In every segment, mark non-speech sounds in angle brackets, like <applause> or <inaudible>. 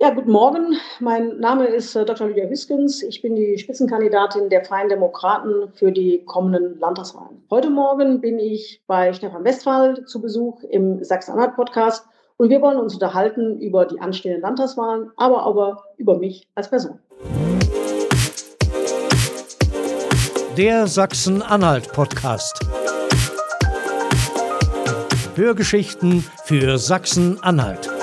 Ja, guten Morgen. Mein Name ist äh, Dr. Lydia Hüskens. Ich bin die Spitzenkandidatin der Freien Demokraten für die kommenden Landtagswahlen. Heute Morgen bin ich bei Stefan Westphal zu Besuch im Sachsen-Anhalt-Podcast und wir wollen uns unterhalten über die anstehenden Landtagswahlen, aber auch über mich als Person. Der Sachsen-Anhalt-Podcast. Hörgeschichten für Sachsen-Anhalt.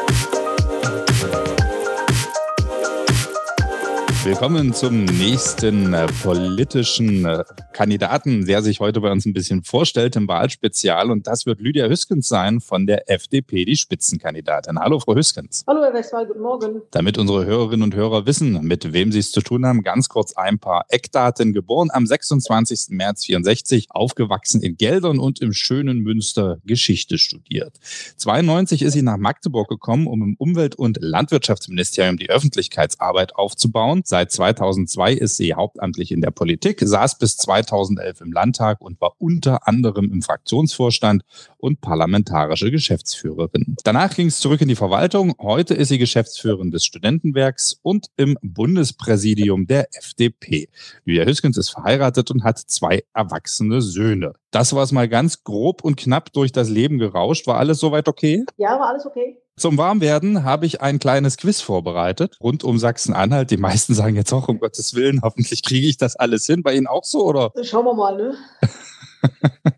Willkommen zum nächsten äh, politischen äh, Kandidaten, der sich heute bei uns ein bisschen vorstellt im Wahlspezial. Und das wird Lydia Hüskens sein von der FDP, die Spitzenkandidatin. Hallo, Frau Hüskens. Hallo, Herr Westphal, guten Morgen. Damit unsere Hörerinnen und Hörer wissen, mit wem sie es zu tun haben, ganz kurz ein paar Eckdaten. Geboren am 26. März 64, aufgewachsen in Geldern und im schönen Münster Geschichte studiert. 92 ist sie nach Magdeburg gekommen, um im Umwelt- und Landwirtschaftsministerium die Öffentlichkeitsarbeit aufzubauen. Seit 2002 ist sie hauptamtlich in der Politik, saß bis 2011 im Landtag und war unter anderem im Fraktionsvorstand und parlamentarische Geschäftsführerin. Danach ging es zurück in die Verwaltung. Heute ist sie Geschäftsführerin des Studentenwerks und im Bundespräsidium der FDP. Julia Hüskens ist verheiratet und hat zwei erwachsene Söhne. Das war es mal ganz grob und knapp durch das Leben gerauscht. War alles soweit okay? Ja, war alles okay. Zum Warmwerden habe ich ein kleines Quiz vorbereitet rund um Sachsen-Anhalt. Die meisten sagen jetzt auch, um Gottes Willen, hoffentlich kriege ich das alles hin. Bei Ihnen auch so, oder? Schauen wir mal, ne? <laughs>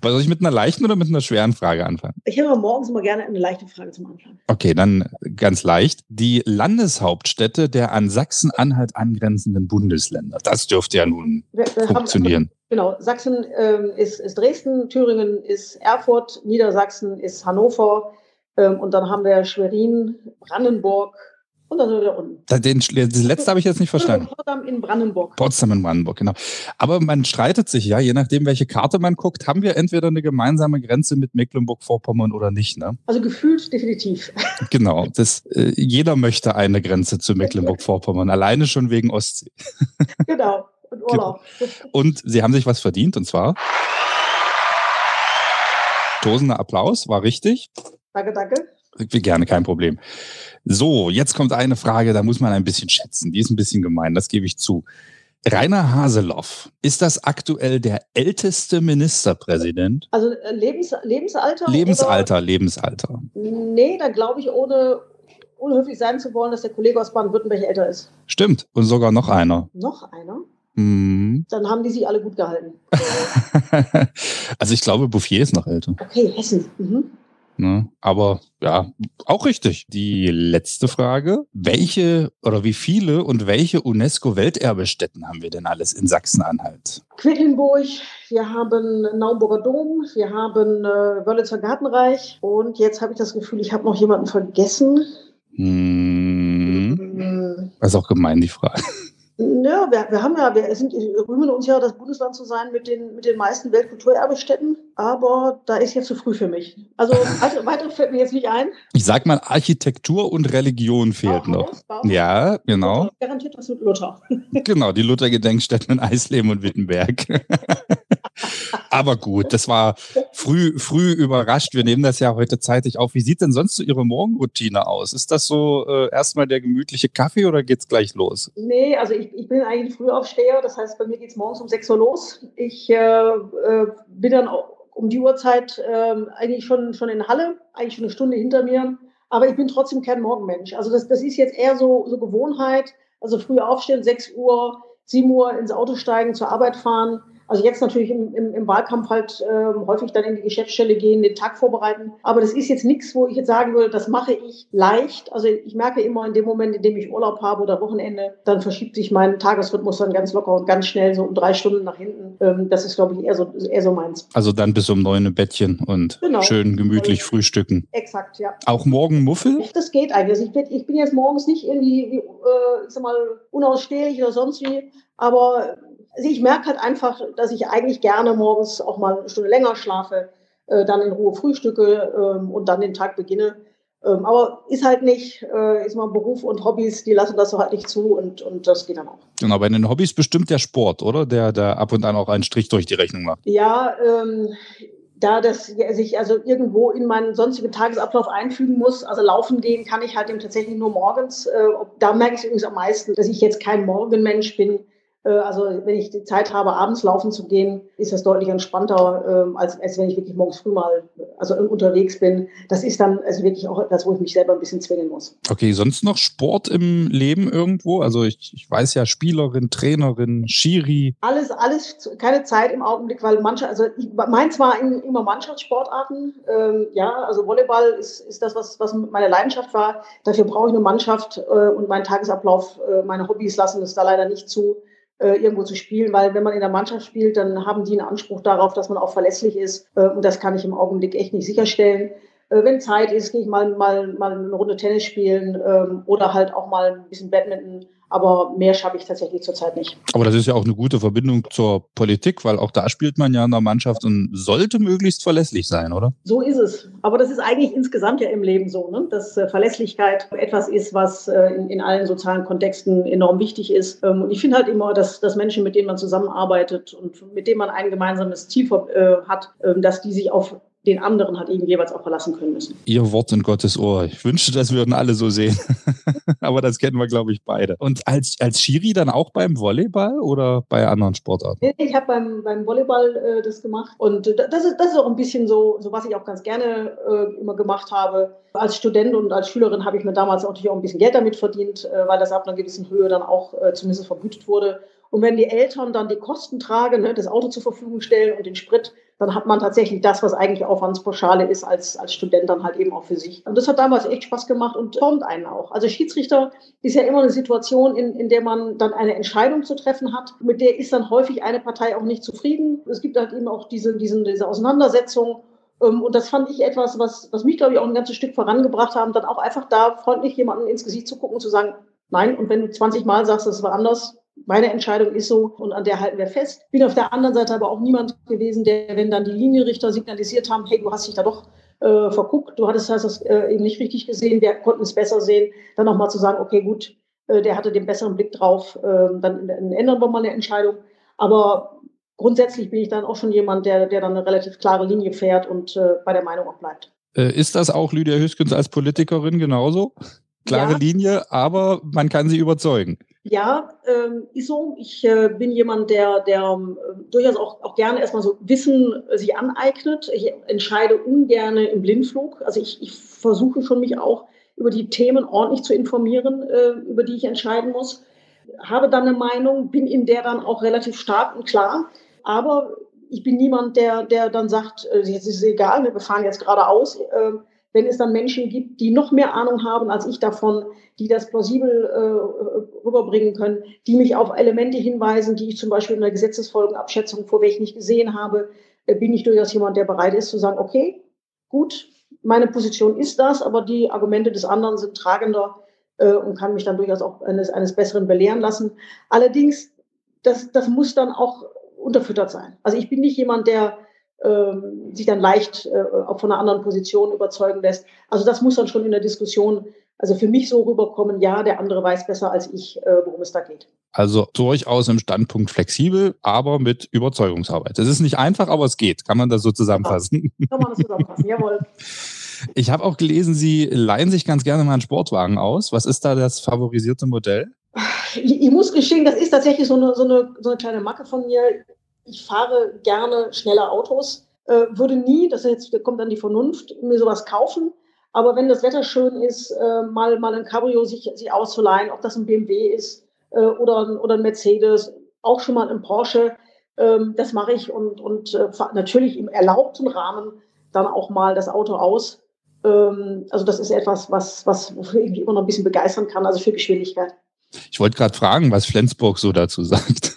Was soll ich mit einer leichten oder mit einer schweren Frage anfangen? Ich habe morgens immer gerne eine leichte Frage zum Anfang. Okay, dann ganz leicht. Die Landeshauptstädte der an Sachsen-Anhalt angrenzenden Bundesländer. Das dürfte ja nun wir, wir funktionieren. Haben, genau, Sachsen ähm, ist, ist Dresden, Thüringen ist Erfurt, Niedersachsen ist Hannover, ähm, und dann haben wir Schwerin, Brandenburg und dann sind wir wieder unten. Den, das letzte habe ich jetzt nicht verstanden. Potsdam in Brandenburg. Potsdam in Brandenburg, genau. Aber man streitet sich ja, je nachdem, welche Karte man guckt, haben wir entweder eine gemeinsame Grenze mit Mecklenburg-Vorpommern oder nicht. Ne? Also gefühlt definitiv. <laughs> Genau. Das, äh, jeder möchte eine Grenze zu Mecklenburg-Vorpommern, alleine schon wegen Ostsee. <laughs> Genau. Und Urlaub. Und Sie haben sich was verdient, und zwar. Tosender Applaus, war richtig. Danke, danke. Wie gerne, kein Problem. So, jetzt kommt eine Frage, da muss man ein bisschen schätzen. Die ist ein bisschen gemein, das gebe ich zu. Rainer Haseloff, ist das aktuell der älteste Ministerpräsident? Also äh, Lebens, Lebensalter? Lebensalter, oder? Lebensalter. Nee, da glaube ich, ohne unhöflich sein zu wollen, dass der Kollege aus Baden-Württemberg älter ist. Stimmt, und sogar noch einer. Noch einer? Mhm. Dann haben die sich alle gut gehalten. <laughs> also ich glaube, Bouffier ist noch älter. Okay, Hessen. Mhm. Ne? Aber ja, auch richtig. Die letzte Frage. Welche oder wie viele und welche UNESCO-Welterbestätten haben wir denn alles in Sachsen-Anhalt? Quedlinburg, wir haben Naumburger Dom, wir haben äh, Wörlitzer Gartenreich und jetzt habe ich das Gefühl, ich habe noch jemanden vergessen. Hm. hm. Das ist auch gemein, die Frage. Ja, wir, wir haben ja, wir sind, rühmen uns ja, das Bundesland zu sein mit den, mit den meisten Weltkulturerbestätten, aber da ist jetzt zu früh für mich. Also weitere, weitere fällt mir jetzt nicht ein. Ich sag mal, Architektur und Religion fehlt Bauhaus, noch. Bauhaus. Ja, genau. Garantiert was mit Luther. genau, die Luther-Gedenkstätten in Eisleben und Wittenberg. <laughs> Aber gut, das war früh, früh überrascht. Wir nehmen das ja heute zeitig auf. Wie sieht denn sonst so Ihre Morgenroutine aus? Ist das so äh, erstmal der gemütliche Kaffee oder geht's gleich los? Nee, also ich, ich bin eigentlich Frühaufsteher. Das heißt, bei mir geht's morgens um 6 Uhr los. Ich äh, äh, bin dann um die Uhrzeit äh, eigentlich schon, schon in Halle, eigentlich schon eine Stunde hinter mir. Aber ich bin trotzdem kein Morgenmensch. Also das, das ist jetzt eher so, so Gewohnheit. Also früh aufstehen, 6 Uhr, 7 Uhr ins Auto steigen, zur Arbeit fahren also jetzt natürlich im, im, im Wahlkampf halt äh, häufig dann in die Geschäftsstelle gehen, den Tag vorbereiten. Aber das ist jetzt nichts, wo ich jetzt sagen würde, das mache ich leicht. Also ich merke immer in dem Moment, in dem ich Urlaub habe oder Wochenende, dann verschiebt sich mein Tagesrhythmus dann ganz locker und ganz schnell so um drei Stunden nach hinten. Ähm, das ist, glaube ich, eher so, eher so meins. Also dann bis um neun im Bettchen und genau. schön gemütlich also, frühstücken. Exakt, ja. Auch morgen Muffel? Das geht eigentlich. Also ich, bin, ich bin jetzt morgens nicht irgendwie, äh, ich sag mal, unausstehlich oder sonst wie. Aber also ich merke halt einfach, dass ich eigentlich gerne morgens auch mal eine Stunde länger schlafe, äh, dann in Ruhe frühstücke ähm, und dann den Tag beginne. Ähm, aber ist halt nicht, äh, ist mal Beruf und Hobbys, die lassen das so halt nicht zu und, und das geht dann auch. Genau, bei den Hobbys bestimmt der Sport, oder? Der, der ab und an auch einen Strich durch die Rechnung macht. Ja, ähm, da das sich also irgendwo in meinen sonstigen Tagesablauf einfügen muss, also laufen gehen kann ich halt eben tatsächlich nur morgens. Äh, da merke ich übrigens am meisten, dass ich jetzt kein Morgenmensch bin. Äh, also wenn ich die Zeit habe, abends laufen zu gehen, ist das deutlich entspannter, ähm, als, als wenn ich wirklich morgens früh mal also unterwegs bin. Das ist dann also wirklich auch etwas, wo ich mich selber ein bisschen zwingen muss. Okay, sonst noch Sport im Leben irgendwo? Also ich, ich weiß ja, Spielerin, Trainerin, Schiri. Alles, alles, keine Zeit im Augenblick, weil manche, also ich, meins war immer Mannschaftssportarten. Ähm, ja, also Volleyball ist, ist das, was, was meine Leidenschaft war. Dafür brauche ich eine Mannschaft äh, und mein Tagesablauf, äh, meine Hobbys lassen es da leider nicht zu irgendwo zu spielen, weil wenn man in der Mannschaft spielt, dann haben die einen Anspruch darauf, dass man auch verlässlich ist äh, und das kann ich im Augenblick echt nicht sicherstellen. Äh, wenn Zeit ist, gehe ich mal, mal, mal eine Runde Tennis spielen ähm, oder halt auch mal ein bisschen Badminton aber mehr schaffe ich tatsächlich zurzeit nicht. Aber das ist ja auch eine gute Verbindung zur Politik, weil auch da spielt man ja in der Mannschaft und sollte möglichst verlässlich sein, oder? So ist es. Aber das ist eigentlich insgesamt ja im Leben so, ne? dass äh, Verlässlichkeit etwas ist, was äh, in, in, allen sozialen Kontexten enorm wichtig ist. Ähm, und ich finde halt immer, dass, dass Menschen, mit denen man zusammenarbeitet und mit denen man ein gemeinsames Ziel äh, hat, äh, dass die sich auf den anderen hat eben jeweils auch verlassen können müssen. Ihr Wort in Gottes Ohr. Ich wünschte, das würden alle so sehen. <laughs> Aber das kennen wir, glaube ich, beide. Und als, als Schiri dann auch beim Volleyball oder bei anderen Sportarten? Ich habe beim, beim Volleyball äh, das gemacht. Und das ist, das ist auch ein bisschen so, so was ich auch ganz gerne äh, immer gemacht habe. Als Student und als Schülerin habe ich mir damals auch natürlich auch ein bisschen Geld damit verdient, äh, weil das ab einer gewissen Höhe dann auch äh, zumindest vergütet wurde. Und wenn die Eltern dann die Kosten tragen, ne, das Auto zur Verfügung stellen und den Sprit, dann hat man tatsächlich das, was eigentlich Aufwandspauschale ist, als, als Student dann halt eben auch für sich. Und das hat damals echt Spaß gemacht und formt einen auch. Also Schiedsrichter ist ja immer eine Situation, in, in der man dann eine Entscheidung zu treffen hat. Mit der ist dann häufig eine Partei auch nicht zufrieden. Es gibt halt eben auch diese, diese, diese Auseinandersetzung. Ähm, und das fand ich etwas, was, was mich, glaube ich, auch ein ganzes Stück vorangebracht haben, dann auch einfach da freundlich jemanden ins Gesicht zu gucken und zu sagen, nein, und wenn du 20 Mal sagst, das war anders, meine Entscheidung ist so und an der halten wir fest. Bin auf der anderen Seite aber auch niemand gewesen, der, wenn dann die Linienrichter signalisiert haben, hey, du hast dich da doch äh, verguckt, du hattest hast das äh, eben nicht richtig gesehen, wir konnten es besser sehen, dann nochmal zu sagen, okay, gut, äh, der hatte den besseren Blick drauf, ähm, dann, dann ändern wir mal eine Entscheidung. Aber grundsätzlich bin ich dann auch schon jemand, der, der dann eine relativ klare Linie fährt und äh, bei der Meinung auch bleibt. Äh, ist das auch Lydia Hüskens als Politikerin genauso? Klare ja. Linie, aber man kann sie überzeugen. Ja, ähm, ist so. Ich äh, bin jemand, der, der äh, durchaus auch, auch gerne erstmal so Wissen äh, sich aneignet. Ich entscheide ungern im Blindflug. Also ich, ich versuche schon mich auch über die Themen ordentlich zu informieren, äh, über die ich entscheiden muss. Habe dann eine Meinung, bin in der dann auch relativ stark und klar. Aber ich bin niemand, der, der dann sagt, äh, jetzt ist es egal, wir fahren jetzt geradeaus. Wenn es dann Menschen gibt, die noch mehr Ahnung haben als ich davon, die das plausibel äh, rüberbringen können, die mich auf Elemente hinweisen, die ich zum Beispiel in der Gesetzesfolgenabschätzung vorweg nicht gesehen habe, äh, bin ich durchaus jemand, der bereit ist zu sagen, okay, gut, meine Position ist das, aber die Argumente des anderen sind tragender äh, und kann mich dann durchaus auch eines, eines Besseren belehren lassen. Allerdings, das, das muss dann auch unterfüttert sein. Also ich bin nicht jemand, der ähm, sich dann leicht äh, auch von einer anderen Position überzeugen lässt. Also das muss dann schon in der Diskussion, also für mich so rüberkommen, ja, der andere weiß besser als ich, äh, worum es da geht. Also durchaus im Standpunkt flexibel, aber mit Überzeugungsarbeit. Es ist nicht einfach, aber es geht. Kann man das so zusammenfassen? Ja, kann man das zusammenfassen, <laughs> jawohl. Ich habe auch gelesen, Sie leihen sich ganz gerne mal einen Sportwagen aus. Was ist da das favorisierte Modell? Ich, ich muss gestehen, das ist tatsächlich so eine, so, eine, so eine kleine Macke von mir ich fahre gerne schnelle Autos, äh, würde nie, das jetzt da kommt dann die Vernunft, mir sowas kaufen. Aber wenn das Wetter schön ist, äh, mal, mal ein Cabrio sich, sich auszuleihen, ob das ein BMW ist äh, oder, oder ein Mercedes, auch schon mal ein Porsche, ähm, das mache ich und, und äh, natürlich im erlaubten Rahmen dann auch mal das Auto aus. Ähm, also das ist etwas, was, was wofür ich immer noch ein bisschen begeistern kann, also für Geschwindigkeit. Ich wollte gerade fragen, was Flensburg so dazu sagt.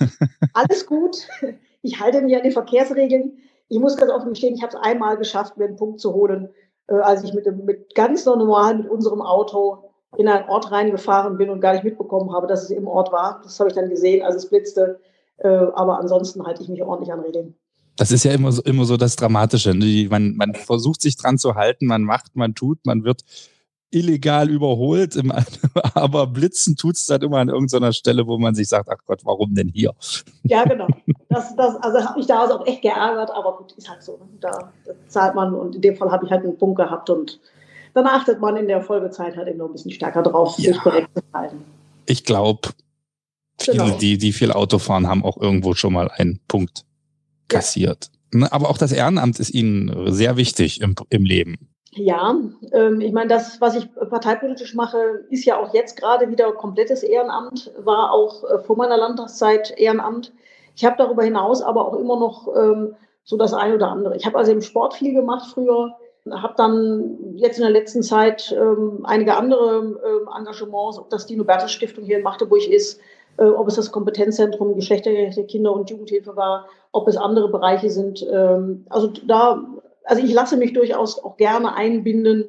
Alles gut. <laughs> Ich halte mich an die Verkehrsregeln. Ich muss ganz offen gestehen, ich habe es einmal geschafft, mir einen Punkt zu holen, äh, als ich mit, mit ganz normal mit unserem Auto in einen Ort reingefahren bin und gar nicht mitbekommen habe, dass es im Ort war. Das habe ich dann gesehen, als es blitzte. Äh, aber ansonsten halte ich mich ordentlich an Regeln. Das ist ja immer so, immer so das Dramatische. Ne? Man, man versucht sich dran zu halten, man macht, man tut, man wird illegal überholt, <laughs> aber blitzen tut es dann immer an irgendeiner Stelle, wo man sich sagt, ach Gott, warum denn hier? Ja, genau. Das, das, also hat mich da auch echt geärgert, aber gut, ist halt so. Ne? Da, zahlt man und in dem Fall habe ich halt einen Punkt gehabt und dann achtet man in der Folgezeit halt eben noch ein bisschen stärker drauf, ja. sich korrekt zu halten. Ich glaube, viele, genau. die, die viel Auto fahren, haben auch irgendwo schon mal einen Punkt kassiert. Ja. Ne, aber auch das Ehrenamt ist Ihnen sehr wichtig im, im Leben. Ja, ähm, ich meine, das, was ich parteipolitisch mache, ist ja auch jetzt gerade wieder komplettes Ehrenamt, war auch äh, vor meiner Landtagszeit Ehrenamt. Ich habe darüber hinaus aber auch immer noch ähm, so das eine oder andere. Ich habe also im Sport viel gemacht früher, habe dann jetzt in der letzten Zeit ähm, einige andere ähm, Engagements, ob das die Nobertus Stiftung hier in Magdeburg ist, äh, ob es das Kompetenzzentrum geschlechtergerechte Kinder- und Jugendhilfe war, ob es andere Bereiche sind. Ähm, also da also ich lasse mich durchaus auch gerne einbinden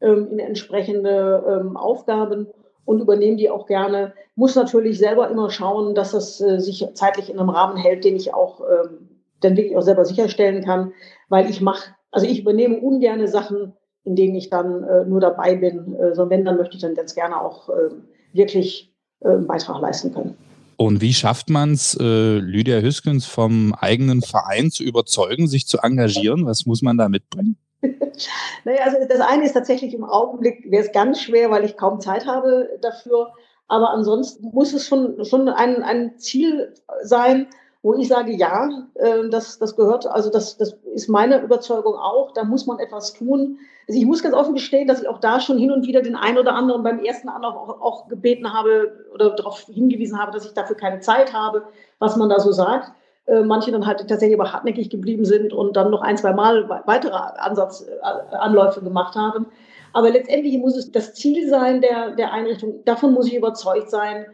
ähm, in entsprechende ähm, Aufgaben und übernehme die auch gerne. Muss natürlich selber immer schauen, dass das äh, sich zeitlich in einem Rahmen hält, den ich auch ähm, dann wirklich auch selber sicherstellen kann, weil ich mache, also ich übernehme ungerne Sachen, in denen ich dann äh, nur dabei bin, äh, sondern wenn, dann möchte ich dann ganz gerne auch äh, wirklich äh, einen Beitrag leisten können. Und wie schafft man es, äh, Lydia Hüskens vom eigenen Verein zu überzeugen, sich zu engagieren? Was muss man da mitbringen? <laughs> naja, also das eine ist tatsächlich im Augenblick, wäre es ganz schwer, weil ich kaum Zeit habe dafür. Aber ansonsten muss es schon, schon ein, ein Ziel sein, wo ich sage, ja, äh, das, das gehört, also das, das ist meine Überzeugung auch, da muss man etwas tun. Also ich muss ganz offen gestehen, dass ich auch da schon hin und wieder den einen oder anderen beim ersten Anlauf auch, auch gebeten habe oder darauf hingewiesen habe, dass ich dafür keine Zeit habe, was man da so sagt. Äh, manche dann halt tatsächlich aber hartnäckig geblieben sind und dann noch ein, zwei Mal weitere Ansatzanläufe äh, gemacht haben. Aber letztendlich muss es das Ziel sein der, der Einrichtung. Davon muss ich überzeugt sein,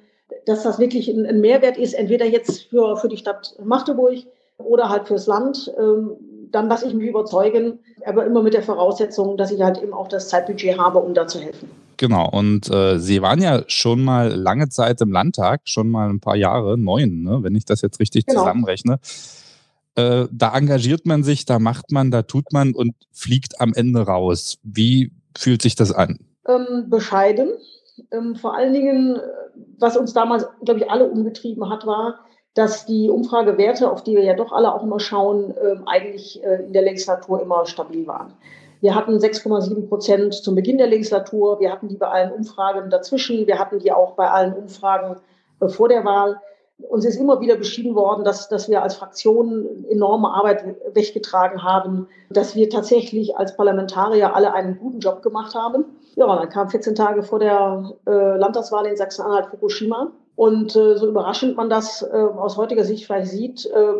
dass das wirklich ein, ein Mehrwert ist, entweder jetzt für, für die Stadt Magdeburg oder halt fürs Land. Ähm, dann lasse ich mich überzeugen, aber immer mit der Voraussetzung, dass ich halt eben auch das Zeitbudget habe, um da zu helfen. Genau, und äh, Sie waren ja schon mal lange Zeit im Landtag, schon mal ein paar Jahre, neun, ne, wenn ich das jetzt richtig genau. zusammenrechne. Äh, da engagiert man sich, da macht man, da tut man und fliegt am Ende raus. Wie fühlt sich das an? Ähm, bescheiden. Ähm, vor allen Dingen, was uns damals, glaube ich, alle umgetrieben hat, war, dass die Umfragewerte, auf die wir ja doch alle auch immer schauen, äh, eigentlich äh, in der Legislatur immer stabil waren. Wir hatten 6,7 Prozent zum Beginn der Legislatur. Wir hatten die bei allen Umfragen dazwischen. Wir hatten die auch bei allen Umfragen äh, vor der Wahl. Uns ist immer wieder beschieden worden, dass, dass wir als Fraktion enorme Arbeit weggetragen haben, dass wir tatsächlich als Parlamentarier alle einen guten Job gemacht haben. Ja, dann kam 14 Tage vor der äh, Landtagswahl in Sachsen-Anhalt Fukushima. Und äh, so überraschend man das äh, aus heutiger Sicht vielleicht sieht, äh,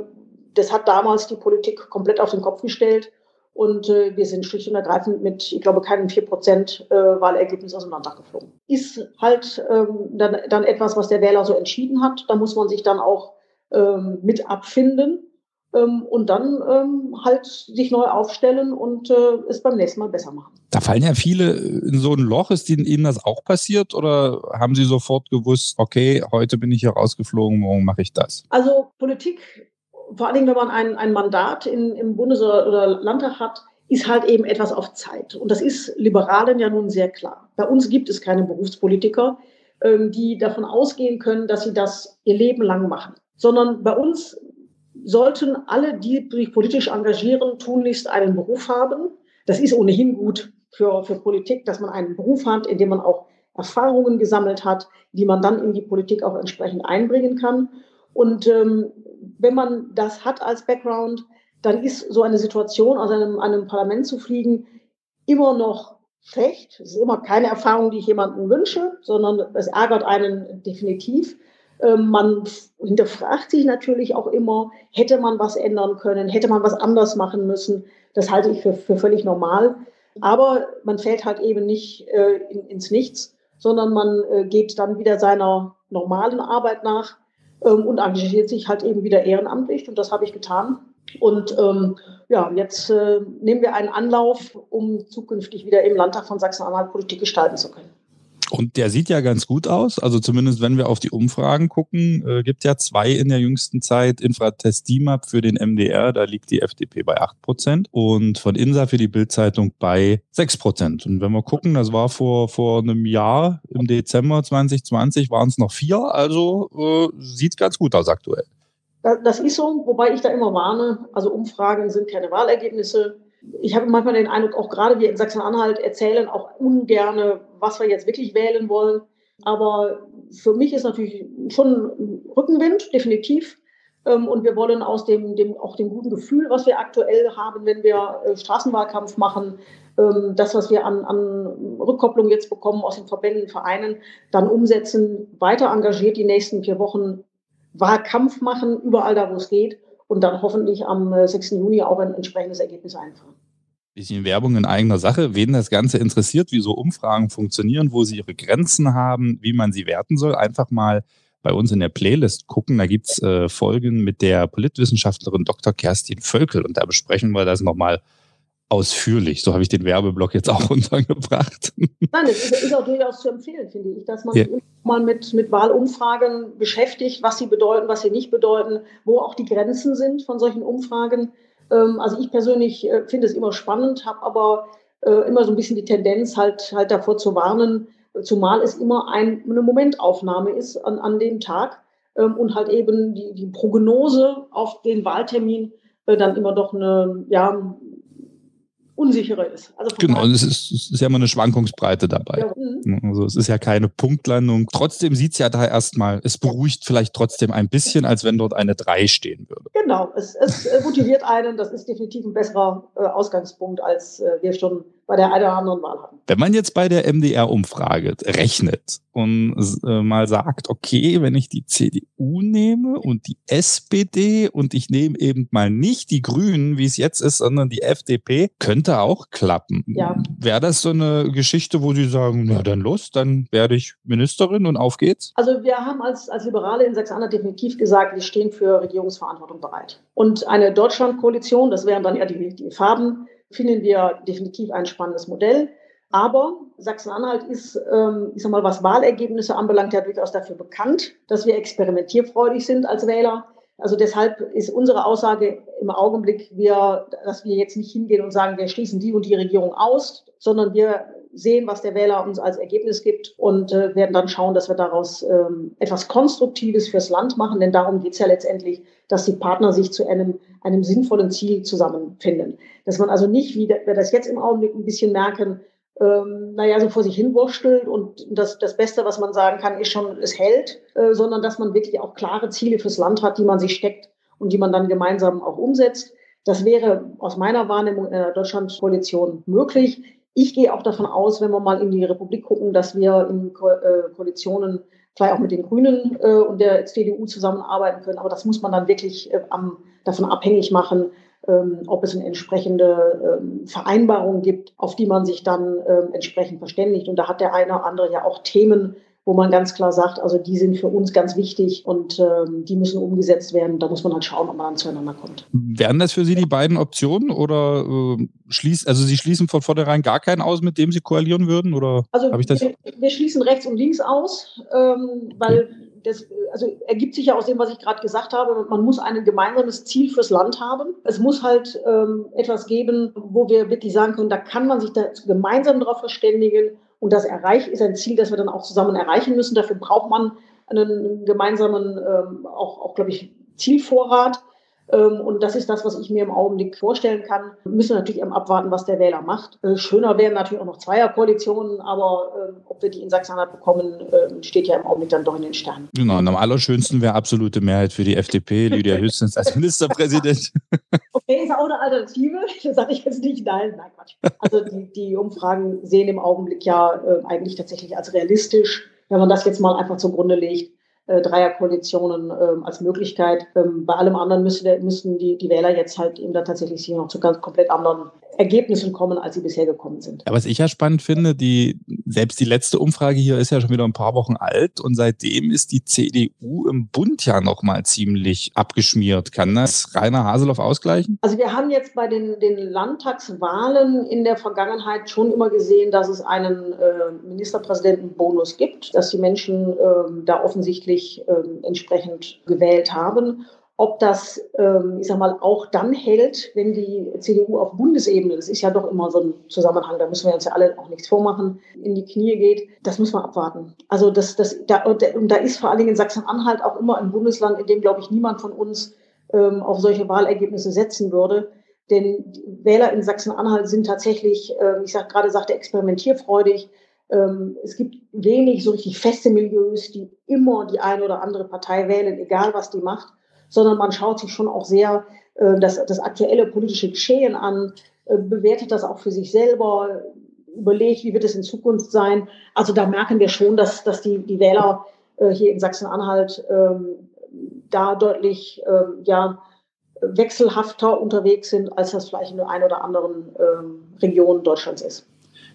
das hat damals die Politik komplett auf den Kopf gestellt. Und äh, wir sind schlicht und ergreifend mit, ich glaube, keinem 4% äh, Wahlergebnis aus dem Landtag geflogen. Ist halt ähm, dann, dann etwas, was der Wähler so entschieden hat. Da muss man sich dann auch ähm, mit abfinden und dann ähm, halt sich neu aufstellen und äh, es beim nächsten Mal besser machen. Da fallen ja viele in so ein Loch. Ist Ihnen das auch passiert oder haben Sie sofort gewusst, okay, heute bin ich hier rausgeflogen, morgen mache ich das? Also Politik vor allen Dingen, wenn man ein, ein Mandat in, im Bundes- oder Landtag hat, ist halt eben etwas auf Zeit. Und das ist Liberalen ja nun sehr klar. Bei uns gibt es keine Berufspolitiker, ähm, die davon ausgehen können, dass sie das ihr Leben lang machen. Sondern bei uns sollten alle, die sich politisch engagieren, tunlichst einen Beruf haben. Das ist ohnehin gut für, für Politik, dass man einen Beruf hat, in dem man auch Erfahrungen gesammelt hat, die man dann in die Politik auch entsprechend einbringen kann. Und ähm, wenn man das hat als Background, dann ist so eine Situation, aus einem, einem Parlament zu fliegen, immer noch schlecht. Es ist immer keine Erfahrung, die ich jemandem wünsche, sondern es ärgert einen definitiv. Ähm, man hinterfragt sich natürlich auch immer, hätte man was ändern können, hätte man was anders machen müssen. Das halte ich für, für völlig normal. Aber man fällt halt eben nicht äh, in, ins Nichts, sondern man äh, geht dann wieder seiner normalen Arbeit nach ähm, und engagiert sich halt eben wieder ehrenamtlich. Und das habe ich getan. Und ähm, ja, jetzt äh, nehmen wir einen Anlauf, um zukünftig wieder im Landtag von Sachsen-Anhalt Politik gestalten zu können. Und der sieht ja ganz gut aus. Also zumindest wenn wir auf die Umfragen gucken, äh, gibt ja zwei in der jüngsten Zeit. Infratest DIMAP für den MDR, da liegt die FDP bei acht Prozent und von INSA für die Bildzeitung bei sechs Prozent. Und wenn wir gucken, das war vor, vor einem Jahr, im Dezember 2020 waren es noch vier. Also äh, sieht ganz gut aus aktuell. Das ist so, wobei ich da immer warne. Also Umfragen sind keine Wahlergebnisse ich habe manchmal den Eindruck, auch gerade wir in Sachsen-Anhalt erzählen auch ungerne, was wir jetzt wirklich wählen wollen. Aber für mich ist natürlich schon Rückenwind, definitiv. Ähm, und wir wollen aus dem, dem, auch dem guten Gefühl, was wir aktuell haben, wenn wir äh, Straßenwahlkampf machen, ähm, das, was wir an, an Rückkopplung jetzt bekommen aus den Verbänden, Vereinen, dann umsetzen, weiter engagiert die nächsten vier Wochen Wahlkampf machen, überall da, wo es geht und dann hoffentlich am 6. Äh, Juni auch ein entsprechendes Ergebnis einfahren. Bisschen Werbung in eigener Sache. Wen das Ganze interessiert, wie so Umfragen funktionieren, wo sie ihre Grenzen haben, wie man sie werten soll, einfach mal bei uns in der Playlist gucken. Da gibt's äh, Folgen mit der Politwissenschaftlerin Dr. Kerstin Völkel und da besprechen wir das nochmal ausführlich. So habe ich den Werbeblock jetzt auch <laughs> untergebracht. Nein, es ist, ist, auch durchaus zu empfehlen, finde ich, dass man ja. sich mal mit, mit Wahlumfragen beschäftigt, was sie bedeuten, was sie nicht bedeuten, wo auch die Grenzen sind von solchen Umfragen. Ähm, also ich persönlich äh, finde es immer spannend, habe aber äh, immer so ein bisschen die Tendenz, halt, halt davor zu warnen, zumal es immer ein, eine Momentaufnahme ist an, an dem Tag ähm, und halt eben die, die Prognose auf den Wahltermin äh, dann immer doch eine, ja, unsicherer ist. Also genau, es ist, es ist ja immer eine Schwankungsbreite dabei. Ja. Mhm. Also es ist ja keine Punktlandung. Trotzdem sieht es ja da erstmal, es beruhigt vielleicht trotzdem ein bisschen, als wenn dort eine 3 stehen würde. Genau, es, es motiviert einen, das ist definitiv ein besserer äh, Ausgangspunkt, als äh, wir schon bei der einen oder anderen Wahl hatten. Wenn man jetzt bei der MDR-Umfrage rechnet und äh, mal sagt, okay, wenn ich die CDU nehme und die SPD und ich nehme eben mal nicht die Grünen, wie es jetzt ist, sondern die FDP, könnte auch klappen. Ja. Wäre das so eine Geschichte, wo Sie sagen, na dann los, dann werde ich Ministerin und auf geht's? Also wir haben als, als Liberale in Sachsen-Anhalt definitiv gesagt, wir stehen für Regierungsverantwortung bereit. Und eine Deutschlandkoalition, das wären dann ja die, die Farben, finden wir definitiv ein spannendes Modell. Aber Sachsen-Anhalt ist, ähm, ich sag mal, was Wahlergebnisse anbelangt, ja durchaus dafür bekannt, dass wir experimentierfreudig sind als Wähler. Also deshalb ist unsere Aussage im Augenblick, wir, dass wir jetzt nicht hingehen und sagen, wir schließen die und die Regierung aus, sondern wir sehen, was der Wähler uns als Ergebnis gibt und äh, werden dann schauen, dass wir daraus ähm, etwas Konstruktives fürs Land machen. Denn darum geht es ja letztendlich, dass die Partner sich zu einem, einem sinnvollen Ziel zusammenfinden. Dass man also nicht, wie wir das jetzt im Augenblick ein bisschen merken, ähm, naja, so vor sich hin wurschtelt und das, das Beste, was man sagen kann, ist schon, es hält, äh, sondern dass man wirklich auch klare Ziele fürs Land hat, die man sich steckt und die man dann gemeinsam auch umsetzt. Das wäre aus meiner Wahrnehmung in der Deutschlandkoalition möglich. Ich gehe auch davon aus, wenn wir mal in die Republik gucken, dass wir in Ko äh, Koalitionen vielleicht auch mit den Grünen äh, und der CDU zusammenarbeiten können. Aber das muss man dann wirklich äh, am, davon abhängig machen, ähm, ob es eine entsprechende ähm, Vereinbarung gibt, auf die man sich dann ähm, entsprechend verständigt. Und da hat der eine oder andere ja auch Themen, wo man ganz klar sagt, also die sind für uns ganz wichtig und ähm, die müssen umgesetzt werden. Da muss man halt schauen, ob man dann zueinander kommt. Wären das für Sie die beiden Optionen oder äh, schließt, also Sie schließen von vornherein gar keinen aus, mit dem Sie koalieren würden? Oder also ich das? Wir, wir schließen rechts und links aus, ähm, weil okay. das also ergibt sich ja aus dem, was ich gerade gesagt habe. Man muss ein gemeinsames Ziel fürs Land haben. Es muss halt ähm, etwas geben, wo wir wirklich sagen können, da kann man sich da gemeinsam darauf verständigen und das erreicht ist ein Ziel, das wir dann auch zusammen erreichen müssen. Dafür braucht man einen gemeinsamen, ähm, auch, auch glaube ich, Zielvorrat. Ähm, und das ist das, was ich mir im Augenblick vorstellen kann. Wir müssen natürlich eben abwarten, was der Wähler macht. Äh, schöner wären natürlich auch noch Zweierkoalitionen, aber äh, ob wir die in Sachsen-Anhalt bekommen, äh, steht ja im Augenblick dann doch in den Sternen. Genau, und am allerschönsten wäre absolute Mehrheit für die FDP, Lydia <laughs> Höchstens als Ministerpräsident. <laughs> okay, ist auch eine Alternative. <laughs> Das sage ich jetzt nicht. Nein, nein, Quatsch. Also die, die Umfragen sehen im Augenblick ja eigentlich tatsächlich als realistisch, wenn man das jetzt mal einfach zugrunde legt äh, Dreierkoalitionen ähm, als Möglichkeit. Ähm, bei allem anderen müsste, müssten die, die Wähler jetzt halt eben da tatsächlich sich noch zu ganz komplett anderen Ergebnissen kommen, als sie bisher gekommen sind. Ja, was ich ja spannend finde, die, selbst die letzte Umfrage hier ist ja schon wieder ein paar Wochen alt und seitdem ist die CDU im Bund ja noch mal ziemlich abgeschmiert. Kann das Rainer Haseloff ausgleichen? Also wir haben jetzt bei den, den Landtagswahlen in der Vergangenheit schon immer gesehen, dass es einen äh, Ministerpräsidentenbonus gibt, dass die Menschen äh, da offensichtlich äh, entsprechend gewählt haben. Ob das, ähm, ich sag mal, auch dann hält, wenn die CDU auf Bundesebene, das ist ja doch immer so ein Zusammenhang, da müssen wir uns ja alle auch nichts vormachen, in die Knie geht, das muss man abwarten. Also das, das, da, und da ist vor allen Dingen in Sachsen-Anhalt auch immer ein Bundesland, in dem, glaube ich, niemand von uns ähm, auf solche Wahlergebnisse setzen würde. Denn Wähler in Sachsen-Anhalt sind tatsächlich, äh, ich sag, gerade sagte, experimentierfreudig. Ähm, es gibt wenig so richtig feste Milieus, die immer die eine oder andere Partei wählen, egal was die macht sondern man schaut sich schon auch sehr äh, das, das aktuelle politische Geschehen an, äh, bewertet das auch für sich selber, überlegt, wie wird es in Zukunft sein. Also da merken wir schon, dass, dass die, die Wähler äh, hier in Sachsen-Anhalt ähm, da deutlich ähm, ja, wechselhafter unterwegs sind, als das vielleicht in der einen oder anderen ähm, Region Deutschlands ist.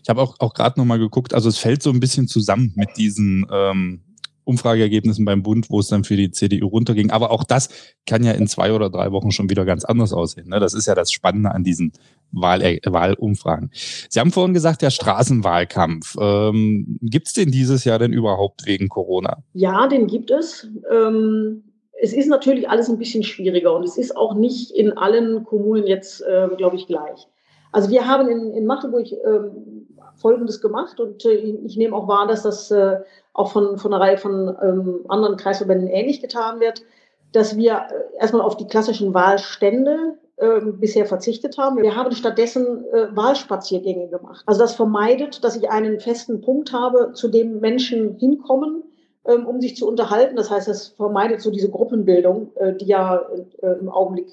Ich habe auch, auch gerade nochmal geguckt, also es fällt so ein bisschen zusammen mit diesen ähm, Umfrageergebnissen beim Bund, wo es dann für die CDU runterging. Aber auch das kann ja in zwei oder drei Wochen schon wieder ganz anders aussehen. Ne? Das ist ja das Spannende an diesen Wahl, äh, Wahlumfragen. Sie haben vorhin gesagt, der Straßenwahlkampf. Ähm, gibt es den dieses Jahr denn überhaupt wegen Corona? Ja, den gibt es. Ähm es ist natürlich alles ein bisschen schwieriger und es ist auch nicht in allen Kommunen jetzt, äh, glaube ich, gleich. Also wir haben in, in Magdeburg ähm, Folgendes gemacht und äh, ich nehme auch wahr, dass das äh, auch von, von einer Reihe von ähm, anderen Kreisverbänden ähnlich getan wird, dass wir äh, erstmal auf die klassischen Wahlstände äh, bisher verzichtet haben. Wir haben stattdessen äh, Wahlspaziergänge gemacht. Also das vermeidet, dass ich einen festen Punkt habe, zu dem Menschen hinkommen, ähm, um sich zu unterhalten. Das heißt, es vermeidet so diese Gruppenbildung, äh, die ja äh, im Augenblick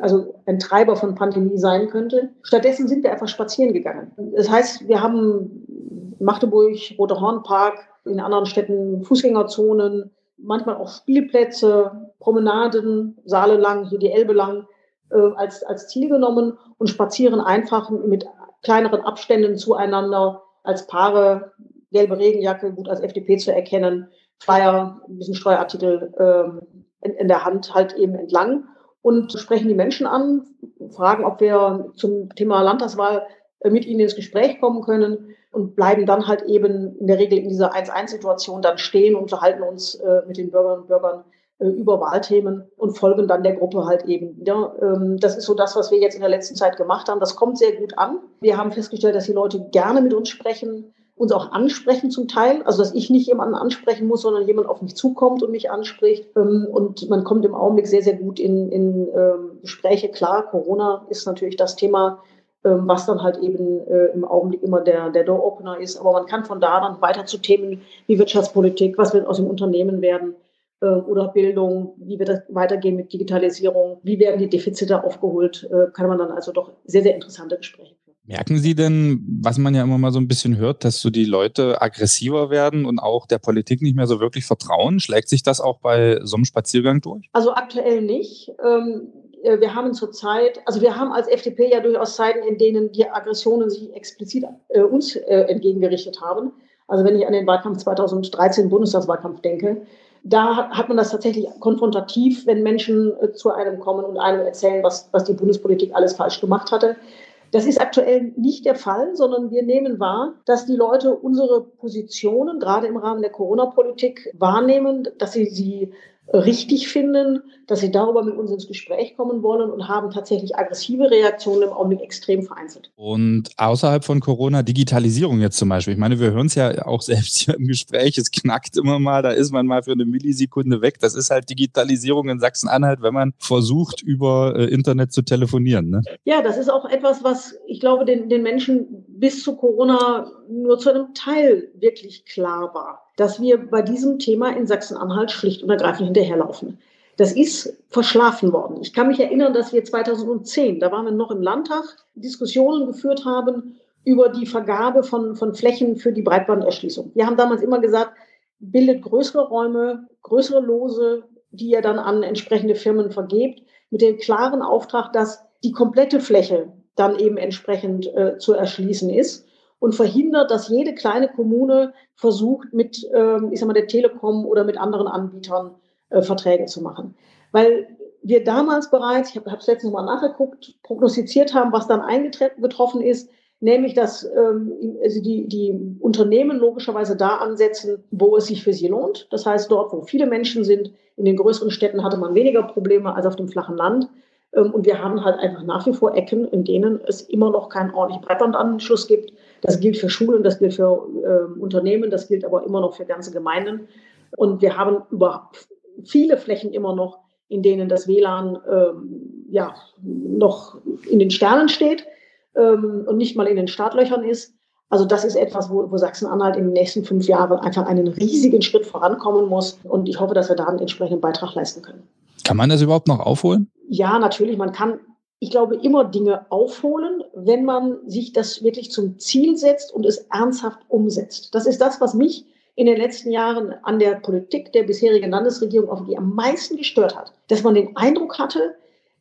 also ein Treiber von Pandemie sein könnte. Stattdessen sind wir einfach spazieren gegangen. Das heißt, wir haben Magdeburg, Roter Hornpark, in anderen Städten Fußgängerzonen, manchmal auch Spielplätze, Promenaden, Saale lang, hier die Elbe lang, äh, als, als Ziel genommen und spazieren einfach mit kleineren Abständen zueinander als Paare, gelbe Regenjacke, gut als FDP zu erkennen, Flyer, ein bisschen Steuerartikel ähm, in, in der Hand halt eben entlang und sprechen die Menschen an, fragen, ob wir zum Thema Landtagswahl äh, mit ihnen ins Gespräch kommen können und bleiben dann halt eben in der Regel in dieser 1-1-Situation dann stehen und unterhalten uns äh, mit den Bürgerinnen und Bürgern äh, über Wahlthemen und folgen dann der Gruppe halt eben wieder. Ähm, das ist so das, was wir jetzt in der letzten Zeit gemacht haben. Das kommt sehr gut an. Wir haben festgestellt, dass die Leute gerne mit uns sprechen, uns auch ansprechen zum Teil. Also, dass ich nicht jemanden ansprechen muss, sondern jemand auf mich zukommt und mich anspricht. Ähm, und man kommt im Augenblick sehr, sehr gut in, in ähm, Gespräche. Klar, Corona ist natürlich das Thema, was dann halt eben äh, im Augenblick immer der, der Door-Opener ist. Aber man kann von da dann weiter zu Themen wie Wirtschaftspolitik, was wird aus dem Unternehmen werden, äh, oder Bildung, wie wird das weitergehen mit Digitalisierung, wie werden die Defizite aufgeholt, äh, kann man dann also doch sehr, sehr interessante Gespräche Merken Sie denn, was man ja immer mal so ein bisschen hört, dass so die Leute aggressiver werden und auch der Politik nicht mehr so wirklich vertrauen? Schlägt sich das auch bei so einem Spaziergang durch? Also aktuell nicht. Ähm, äh, wir haben zurzeit, also wir haben als FDP ja durchaus Zeiten, in denen die Aggressionen sich explizit äh, uns äh, entgegengerichtet haben. Also wenn ich an den Wahlkampf 2013, Bundestagswahlkampf denke, da hat man das tatsächlich konfrontativ, wenn Menschen äh, zu einem kommen und einem erzählen, was, was die Bundespolitik alles falsch gemacht hatte. Das ist aktuell nicht der Fall, sondern wir nehmen wahr, dass die Leute unsere Positionen, gerade im Rahmen der Corona-Politik, wahrnehmen, dass sie sie richtig finden, dass sie darüber mit uns ins Gespräch kommen wollen und haben tatsächlich aggressive Reaktionen im Augenblick extrem vereinzelt. Und außerhalb von Corona, Digitalisierung jetzt zum Beispiel. Ich meine, wir hören es ja auch <laughs> selbst hier im Gespräch, es knackt immer mal, da ist man mal für eine Millisekunde weg. Das ist halt Digitalisierung in Sachsen-Anhalt, wenn man versucht, über äh, Internet zu telefonieren. Ne? Ja, das ist auch etwas, was ich glaube, den, den Menschen bis zu Corona nur zu einem Teil wirklich klar war dass wir bei diesem Thema in Sachsen-Anhalt schlicht und ergreifend hinterherlaufen. Das ist verschlafen worden. Ich kann mich erinnern, dass wir 2010, da waren wir noch im Landtag, Diskussionen geführt haben über die Vergabe von, von Flächen für die Breitbanderschließung. Wir haben damals immer gesagt, bildet größere Räume, größere Lose, die ihr dann an entsprechende Firmen vergebt, mit dem klaren Auftrag, dass die komplette Fläche dann eben entsprechend äh, zu erschließen ist und verhindert, dass jede kleine Kommune versucht, mit, ähm, ich sag mal, der Telekom oder mit anderen Anbietern äh, Verträge zu machen. Weil wir damals bereits, ich habe es letztens mal nachgeguckt, prognostiziert haben, was dann eingetroffen ist, nämlich dass ähm, also die, die Unternehmen logischerweise da ansetzen, wo es sich für sie lohnt. Das heißt, dort, wo viele Menschen sind, in den größeren Städten hatte man weniger Probleme als auf dem flachen Land. Ähm, und wir haben halt einfach nach wie vor Ecken, in denen es immer noch keinen ordentlichen Breitbandanschluss gibt. Das gilt für Schulen, das gilt für äh, Unternehmen, das gilt aber immer noch für ganze Gemeinden. Und wir haben über viele Flächen immer noch, in denen das WLAN ähm, ja, noch in den Sternen steht ähm, und nicht mal in den Startlöchern ist. Also das ist etwas, wo, wo Sachsen-Anhalt in den nächsten fünf Jahren einfach einen riesigen Schritt vorankommen muss. Und ich hoffe, dass wir da einen entsprechenden Beitrag leisten können. Kann man das überhaupt noch aufholen? Ja, natürlich. Man kann, ich glaube, immer Dinge aufholen, wenn man sich das wirklich zum Ziel setzt und es ernsthaft umsetzt. Das ist das, was mich in den letzten Jahren an der Politik der bisherigen Landesregierung auf die am meisten gestört hat. Dass man den Eindruck hatte,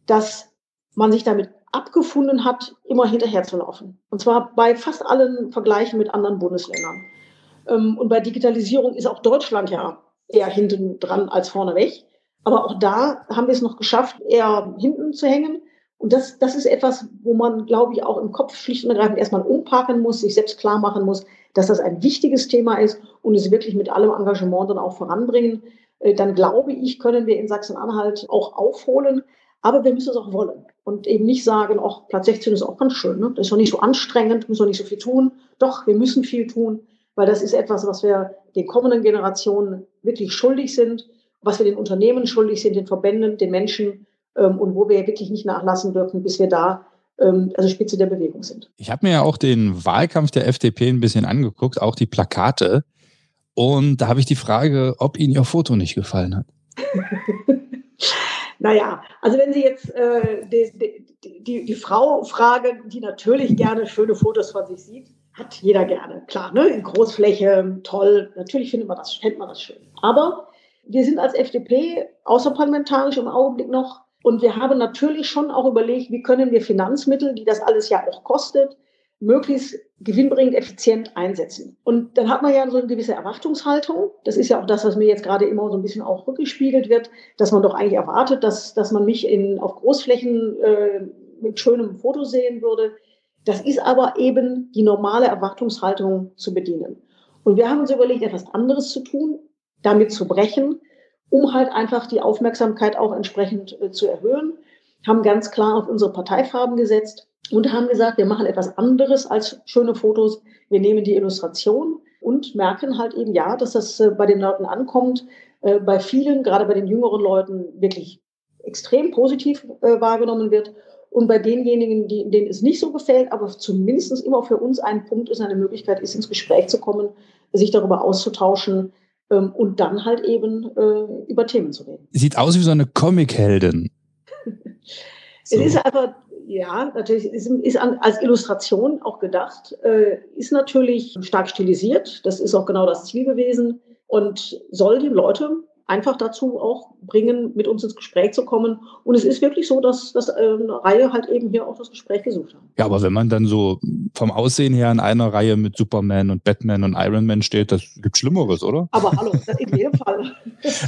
dass man sich damit abgefunden hat, immer hinterherzulaufen. Und zwar bei fast allen Vergleichen mit anderen Bundesländern. Ähm, und bei Digitalisierung ist auch Deutschland ja eher hinten dran als vorne weg. Aber auch da haben wir es noch geschafft, eher hinten zu hängen. Und das, das ist etwas, wo man, glaube ich, auch im Kopf schlicht und ergreifend erstmal umparken muss, sich selbst klar machen muss, dass das ein wichtiges Thema ist und es wirklich mit allem Engagement dann auch voranbringen. Äh, dann glaube ich, können wir in Sachsen-Anhalt auch aufholen. Aber wir müssen es auch wollen und eben nicht sagen, auch Platz 16 ist auch ganz schön, ne? das ist doch nicht so anstrengend, müssen doch nicht so viel tun. Doch, wir müssen viel tun, weil das ist etwas, was wir den kommenden Generationen wirklich schuldig sind, was wir den Unternehmen schuldig sind, den Verbänden, den Menschen und wo wir wirklich nicht nachlassen dürfen, bis wir da ähm, also Spitze der Bewegung sind. Ich habe mir ja auch den Wahlkampf der FDP ein bisschen angeguckt, auch die Plakate. Und da habe ich die Frage, ob Ihnen Ihr Foto nicht gefallen hat. <laughs> Naja, also wenn Sie jetzt äh, die, die, die, Frau fragen, die natürlich gerne schöne Fotos von sich sieht, hat jeder gerne, klar, ne? in Großfläche, toll, natürlich findet man das, fände man das schön. Aber wir sind als FDP außerparlamentarisch im Augenblick noch und wir haben natürlich schon auch überlegt, wie können wir Finanzmittel, die das alles ja auch kostet, möglichst gewinnbringend effizient einsetzen. Und dann hat man ja so eine gewisse Erwartungshaltung. Das ist ja auch das, was mir jetzt gerade immer so ein bisschen auch rückgespiegelt wird, dass man doch eigentlich erwartet, dass, dass man mich in, auf Großflächen äh, mit schönem Foto sehen würde. Das ist aber eben die normale Erwartungshaltung zu bedienen. Und wir haben uns überlegt, etwas anderes zu tun, damit zu brechen, um halt einfach die Aufmerksamkeit auch entsprechend äh, zu erhöhen, haben ganz klar auf unsere Parteifarben gesetzt und haben gesagt, wir machen etwas anderes als schöne Fotos. Wir nehmen die Illustration und merken halt eben, ja, dass das äh, bei den Leuten ankommt, äh, bei vielen, gerade bei den jüngeren Leuten, wirklich extrem positiv äh, wahrgenommen wird. Und bei denjenigen, die, denen es nicht so gefällt, aber zumindest immer für uns ein Punkt ist, eine Möglichkeit ist, ins Gespräch zu kommen, sich darüber auszutauschen ähm, und dann halt eben über Themen zu reden. Sieht aus wie so eine Comic-Heldin. So. <laughs> Es ist einfach ja, natürlich ist, ist als Illustration auch gedacht, äh, ist natürlich stark stilisiert. Das ist auch genau das Ziel gewesen und soll die Leute einfach dazu auch bringen, mit uns ins Gespräch zu kommen. Und es ist wirklich so, dass, dass äh, eine Reihe halt eben hier auch das Gespräch gesucht hat. Ja, aber wenn man dann so vom Aussehen her in einer Reihe mit Superman und Batman und Iron Man steht, das gibt Schlimmeres, oder? Aber hallo, <laughs> in jedem Fall.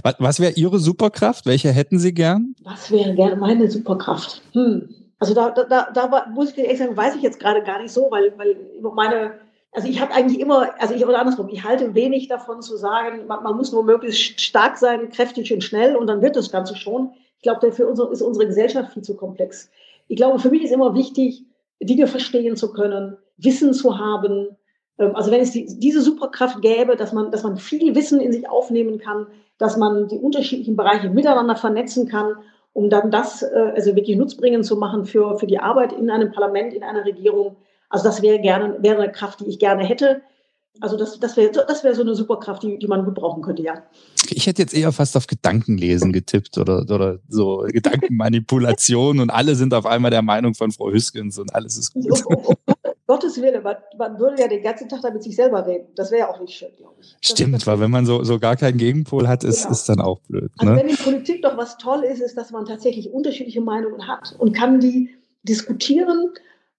Was, was wäre Ihre Superkraft? Welche hätten Sie gern? Was wäre gerne meine Superkraft? Hm. Also da, da, da war, muss ich ehrlich sagen, weiß ich jetzt gerade gar nicht so, weil, weil meine, also ich habe eigentlich immer, also ich oder andersrum, ich halte wenig davon zu sagen, man, man, muss nur möglichst stark sein, kräftig und schnell und dann wird das Ganze schon. Ich glaube, für uns ist unsere Gesellschaft viel zu komplex. Ich glaube, für mich ist immer wichtig, Dinge verstehen zu können, Wissen zu haben. Ähm, also wenn es die, diese Superkraft gäbe, dass man, dass man viel Wissen in sich aufnehmen kann, dass man die unterschiedlichen Bereiche miteinander vernetzen kann um dann das äh, also wirklich nutzbringend zu machen für, für die Arbeit in einem Parlament, in einer Regierung. Also das wäre gerne wäre eine Kraft, die ich gerne hätte. Also das, das wäre das wär so eine Superkraft, die, die man gut brauchen könnte, ja. Ich hätte jetzt eher fast auf Gedankenlesen getippt oder, oder so Gedankenmanipulation und alle sind auf einmal der Meinung von Frau Hüskens und alles ist gut. Gottes Willen, man, man, würde ja den ganzen Tag da mit sich selber reden. Das wäre ja auch nicht schön, glaube ich. Das Stimmt, weil wenn man so, so gar keinen Gegenpol hat, ist, genau. ist dann auch blöd. Also ne? Also wenn in Politik doch was toll ist, ist, dass man tatsächlich unterschiedliche Meinungen hat und kann die diskutieren.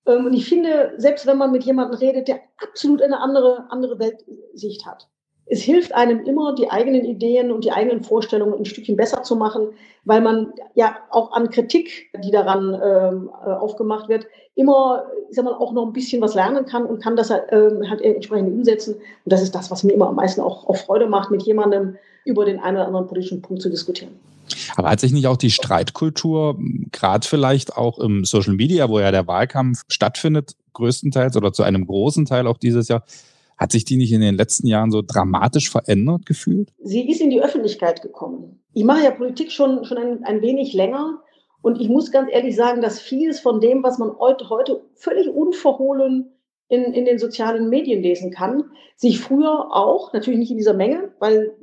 Ähm, und ich finde, selbst wenn man mit jemandem redet, der absolut eine andere, andere Weltsicht hat, es hilft einem immer, die eigenen Ideen und die eigenen Vorstellungen ein Stückchen besser zu machen, weil man ja auch an Kritik, die daran ähm, äh, aufgemacht wird, immer, ich sag mal, auch noch ein bisschen was lernen kann und kann das halt, äh, halt entsprechend umsetzen. Und das ist das, was mir immer am meisten auch, auch Freude macht, mit jemandem über den einen oder anderen politischen Punkt zu diskutieren. Aber hat sich nicht auch die Streitkultur, gerade vielleicht auch im Social Media, wo ja der Wahlkampf stattfindet, größtenteils oder zu einem großen Teil auch dieses Jahr, hat sich die nicht in den letzten Jahren so dramatisch verändert gefühlt? Sie ist in die Öffentlichkeit gekommen. Ich mache ja Politik schon, schon ein, ein wenig länger. Und ich muss ganz ehrlich sagen, dass vieles von dem, was man heute, heute völlig unverhohlen in, in den sozialen Medien lesen kann, sich früher auch, natürlich nicht in dieser Menge, weil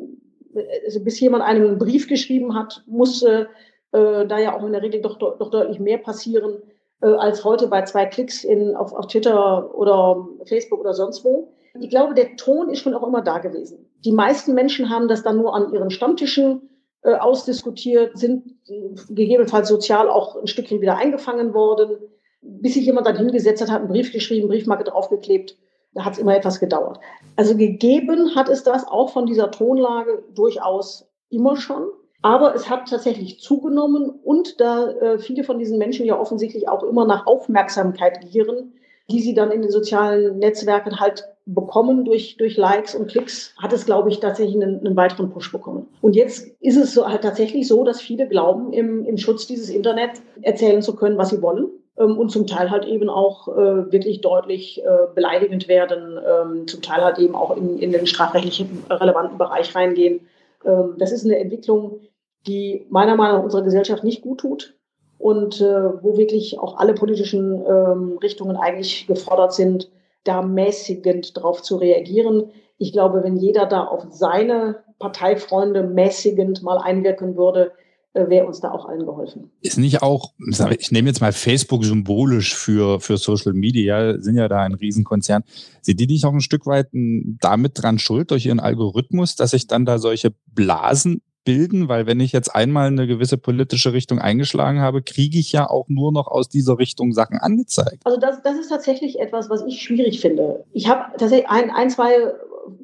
also bis jemand einen Brief geschrieben hat, musste äh, da ja auch in der Regel doch, doch, deutlich mehr passieren äh, als heute bei zwei Klicks in, auf, auf Twitter oder Facebook oder sonst wo. Ich glaube, der Ton ist schon auch immer da gewesen. Die meisten Menschen haben das dann nur an ihren Stammtischen äh, ausdiskutiert, sind äh, gegebenenfalls sozial auch ein Stückchen wieder eingefangen worden, bis sich jemand dann hingesetzt hat, hat einen Brief geschrieben, Briefmarke draufgeklebt. Da hat es immer etwas gedauert. Also gegeben hat es das auch von dieser Tonlage durchaus immer schon. Aber es hat tatsächlich zugenommen und da äh, viele von diesen Menschen ja offensichtlich auch immer nach Aufmerksamkeit gieren, die sie dann in den sozialen Netzwerken halt bekommen durch, durch Likes und Klicks, hat es, glaube ich, tatsächlich einen, einen weiteren Push bekommen. Und jetzt ist es so, halt tatsächlich so, dass viele glauben, im, im Schutz dieses Internet erzählen zu können, was sie wollen. Ähm, und zum Teil halt eben auch äh, wirklich deutlich äh, beleidigend werden, ähm, zum Teil halt eben auch in, in den strafrechtlichen relevanten Bereich reingehen. Ähm, das ist eine Entwicklung, die meiner Meinung nach unserer Gesellschaft nicht gut tut und äh, wo wirklich auch alle politischen ähm, Richtungen eigentlich gefordert sind, da mäßigend drauf zu reagieren. Ich glaube, wenn jeder da auf seine Parteifreunde mäßigend mal einwirken würde, äh, wäre uns da auch allen geholfen. Ist nicht auch, ich nehme jetzt mal Facebook symbolisch für, für Social Media, sind ja da ein Riesenkonzern. Sind die nicht auch ein Stück weit damit dran schuld, durch ihren Algorithmus, dass sich dann da solche Blasen bilden, weil wenn ich jetzt einmal eine gewisse politische Richtung eingeschlagen habe, kriege ich ja auch nur noch aus dieser Richtung Sachen angezeigt. Also das, das ist tatsächlich etwas, was ich schwierig finde. Ich habe tatsächlich ein, ein, zwei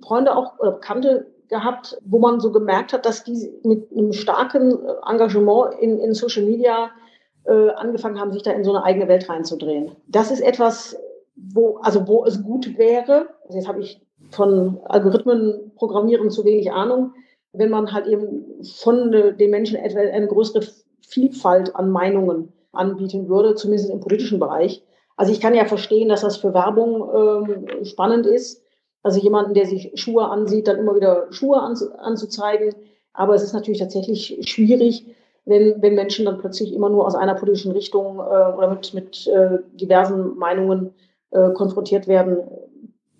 Freunde auch oder Bekannte gehabt, wo man so gemerkt hat, dass die mit einem starken Engagement in, in Social Media äh, angefangen haben, sich da in so eine eigene Welt reinzudrehen. Das ist etwas, wo, also wo es gut wäre, also jetzt habe ich von Algorithmenprogrammieren zu wenig Ahnung, wenn man halt eben von den Menschen etwa eine größere Vielfalt an Meinungen anbieten würde, zumindest im politischen Bereich. Also ich kann ja verstehen, dass das für Werbung ähm, spannend ist. Also jemanden, der sich Schuhe ansieht, dann immer wieder Schuhe anzu anzuzeigen. Aber es ist natürlich tatsächlich schwierig, wenn, wenn Menschen dann plötzlich immer nur aus einer politischen Richtung äh, oder mit, mit äh, diversen Meinungen äh, konfrontiert werden,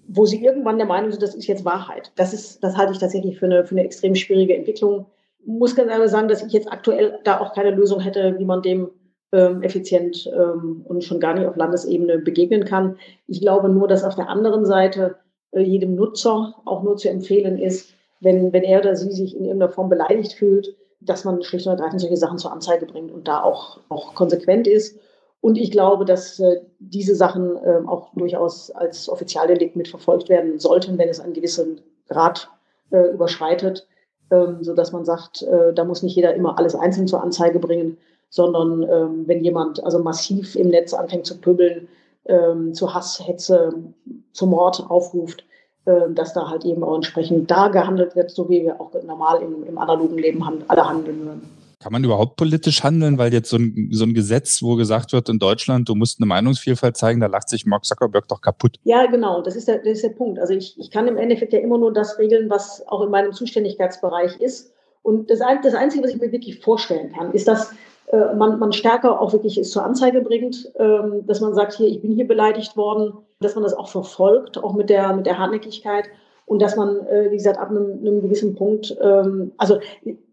wo sie irgendwann der Meinung sind, das ist jetzt Wahrheit. Das ist, das halte ich tatsächlich für eine, für eine extrem schwierige Entwicklung. Ich muss ganz ehrlich sagen, dass ich jetzt aktuell da auch keine Lösung hätte, wie man dem ähm, effizient ähm, und schon gar nicht auf Landesebene begegnen kann. Ich glaube nur, dass auf der anderen Seite jedem Nutzer auch nur zu empfehlen ist, wenn, wenn er oder sie sich in irgendeiner Form beleidigt fühlt, dass man schlicht und ergreifend solche Sachen zur Anzeige bringt und da auch, auch konsequent ist. Und ich glaube, dass äh, diese Sachen äh, auch durchaus als Offizialdelikt mitverfolgt werden sollten, wenn es einen gewissen Grad äh, überschreitet, ähm, so dass man sagt, äh, da muss nicht jeder immer alles einzeln zur Anzeige bringen, sondern ähm, wenn jemand also massiv im Netz anfängt zu pöbeln, ähm, zu Hass, Hetze, zu Mord aufruft, äh, dass da halt eben auch entsprechend da gehandelt wird, so wie wir auch normal im, im analogen Leben alle handeln würden. Kann man überhaupt politisch handeln, weil jetzt so ein, so ein Gesetz, wo gesagt wird in Deutschland, du musst eine Meinungsvielfalt zeigen, da lacht sich Mark Zuckerberg doch kaputt. Ja, genau, das ist der, das ist der Punkt. Also ich, ich kann im Endeffekt ja immer nur das regeln, was auch in meinem Zuständigkeitsbereich ist. Und das, das Einzige, was ich mir wirklich vorstellen kann, ist, dass äh, man, man stärker auch wirklich es zur Anzeige bringt, ähm, dass man sagt, hier, ich bin hier beleidigt worden, dass man das auch verfolgt, auch mit der, mit der Hartnäckigkeit und dass man, äh, wie gesagt, ab einem, einem gewissen Punkt, ähm, also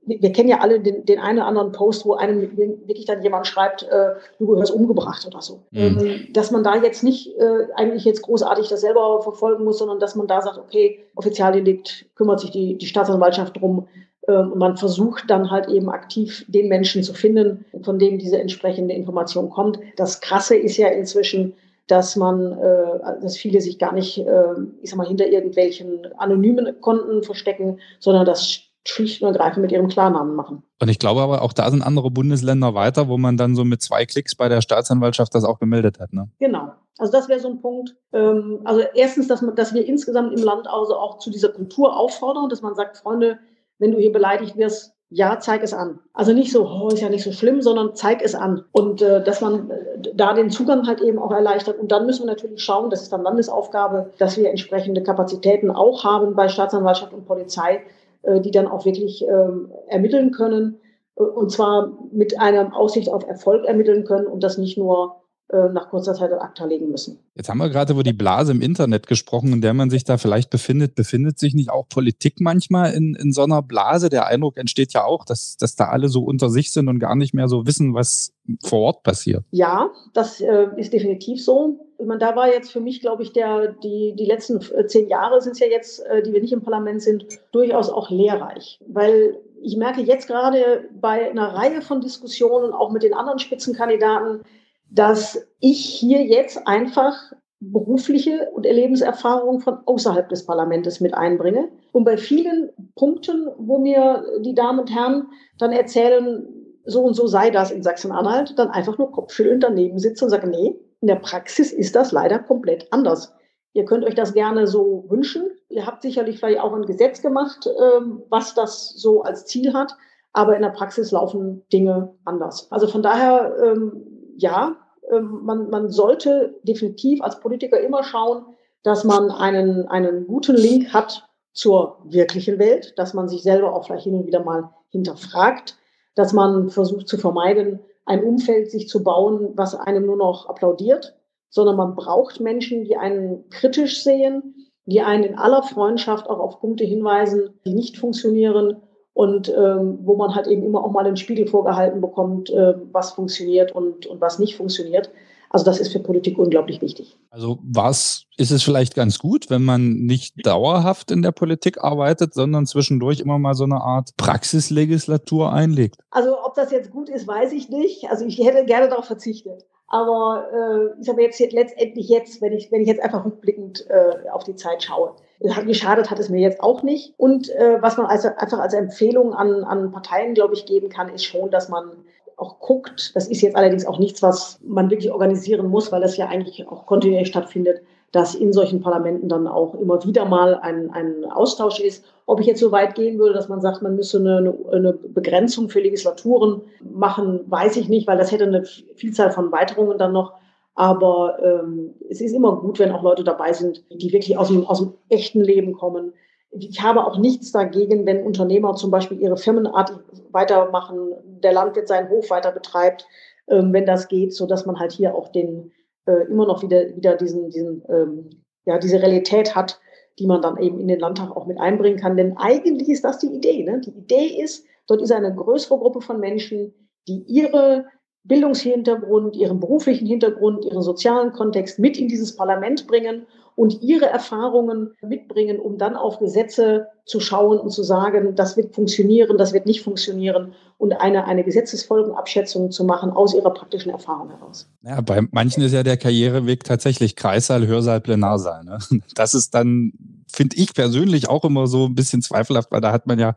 wir kennen ja alle den, den einen oder anderen Post, wo einem wirklich dann jemand schreibt, äh, du gehörst umgebracht oder so. Mhm. Ähm, dass man da jetzt nicht äh, eigentlich jetzt großartig das selber verfolgen muss, sondern dass man da sagt, okay, Offizialdelikt kümmert sich die, die Staatsanwaltschaft drum, ähm, und man versucht dann halt eben aktiv den Menschen zu finden, von dem diese entsprechende Information kommt. Das Krasse ist ja inzwischen, dass man, äh, dass viele sich gar nicht, äh, ich sag mal, hinter irgendwelchen anonymen Konten verstecken, sondern das schlicht und ergreifend mit ihrem Klarnamen machen. Und ich glaube aber auch da sind andere Bundesländer weiter, wo man dann so mit zwei Klicks bei der Staatsanwaltschaft das auch gemeldet hat. Ne? Genau. Also das wäre so ein Punkt. Ähm, also erstens, dass, man, dass wir insgesamt im Land also auch zu dieser Kultur auffordern, dass man sagt, Freunde, wenn du hier beleidigt wirst, ja, zeig es an. Also nicht so, oh, ist ja nicht so schlimm, sondern zeig es an. Und äh, dass man äh, da den Zugang halt eben auch erleichtert. Und dann müssen wir natürlich schauen, das ist dann Landesaufgabe, dass wir entsprechende Kapazitäten auch haben bei Staatsanwaltschaft und Polizei, äh, die dann auch wirklich ähm, ermitteln können. Äh, und zwar mit einer Aussicht auf Erfolg ermitteln können und das nicht nur nach kurzer Zeit ad acta legen müssen. Jetzt haben wir gerade über die Blase im Internet gesprochen, in der man sich da vielleicht befindet. Befindet sich nicht auch Politik manchmal in, in so einer Blase? Der Eindruck entsteht ja auch, dass, dass da alle so unter sich sind und gar nicht mehr so wissen, was vor Ort passiert. Ja, das äh, ist definitiv so. Ich meine, da war jetzt für mich, glaube ich, der, die, die letzten äh, zehn Jahre sind es ja jetzt, äh, die wir nicht im Parlament sind, durchaus auch lehrreich. Weil ich merke jetzt gerade bei einer Reihe von Diskussionen, auch mit den anderen Spitzenkandidaten, dass ich hier jetzt einfach berufliche und Lebenserfahrung von außerhalb des Parlaments mit einbringe. Und bei vielen Punkten, wo mir die Damen und Herren dann erzählen, so und so sei das in Sachsen-Anhalt, dann einfach nur kopfschüttelnd daneben sitze und sage, nee, in der Praxis ist das leider komplett anders. Ihr könnt euch das gerne so wünschen. Ihr habt sicherlich vielleicht auch ein Gesetz gemacht, ähm, was das so als Ziel hat. Aber in der Praxis laufen Dinge anders. Also von daher ähm, ja, ähm, man, man sollte definitiv als Politiker immer schauen, dass man einen, einen guten Link hat zur wirklichen Welt, dass man sich selber auch vielleicht hin und wieder mal hinterfragt, dass man versucht zu vermeiden, ein Umfeld sich zu bauen, was einem nur noch applaudiert, sondern man braucht Menschen, die einen kritisch sehen, die einen in aller Freundschaft auch auf Punkte hinweisen, die nicht funktionieren und ähm, wo man halt eben immer auch mal den Spiegel vorgehalten bekommt, äh, was funktioniert und, und was nicht funktioniert. Also das ist für Politik unglaublich wichtig. Also was ist es vielleicht ganz gut, wenn man nicht dauerhaft in der Politik arbeitet, sondern zwischendurch immer mal so eine Art Praxislegislatur einlegt? Also ob das jetzt gut ist, weiß ich nicht. Also ich hätte gerne darauf verzichtet. Aber äh, ich sage jetzt letztendlich jetzt, wenn ich, wenn ich jetzt einfach rückblickend äh, auf die Zeit schaue, geschadet hat es mir jetzt auch nicht. Und äh, was man also einfach als Empfehlung an, an Parteien, glaube ich, geben kann, ist schon, dass man auch guckt. Das ist jetzt allerdings auch nichts, was man wirklich organisieren muss, weil das ja eigentlich auch kontinuierlich stattfindet, dass in solchen Parlamenten dann auch immer wieder mal ein, ein Austausch ist. Ob ich jetzt so weit gehen würde, dass man sagt, man müsse eine, eine Begrenzung für Legislaturen machen, weiß ich nicht, weil das hätte eine Vielzahl von Weiterungen dann noch. Aber ähm, es ist immer gut, wenn auch Leute dabei sind, die wirklich aus dem, aus dem echten Leben kommen. Ich habe auch nichts dagegen, wenn Unternehmer zum Beispiel ihre Firmenart weitermachen, der Landwirt seinen Hof weiter betreibt, ähm, wenn das geht, so dass man halt hier auch den äh, immer noch wieder, wieder diesen, diesen, ähm, ja, diese Realität hat, die man dann eben in den Landtag auch mit einbringen kann. Denn eigentlich ist das die Idee. Ne? Die Idee ist, dort ist eine größere Gruppe von Menschen, die ihre Bildungshintergrund, ihren beruflichen Hintergrund, ihren sozialen Kontext mit in dieses Parlament bringen und ihre Erfahrungen mitbringen, um dann auf Gesetze zu schauen und zu sagen, das wird funktionieren, das wird nicht funktionieren und eine, eine Gesetzesfolgenabschätzung zu machen aus ihrer praktischen Erfahrung heraus. Ja, bei manchen ist ja der Karriereweg tatsächlich Kreissaal, Hörsaal, Plenarsaal. Ne? Das ist dann, finde ich persönlich auch immer so ein bisschen zweifelhaft, weil da hat man ja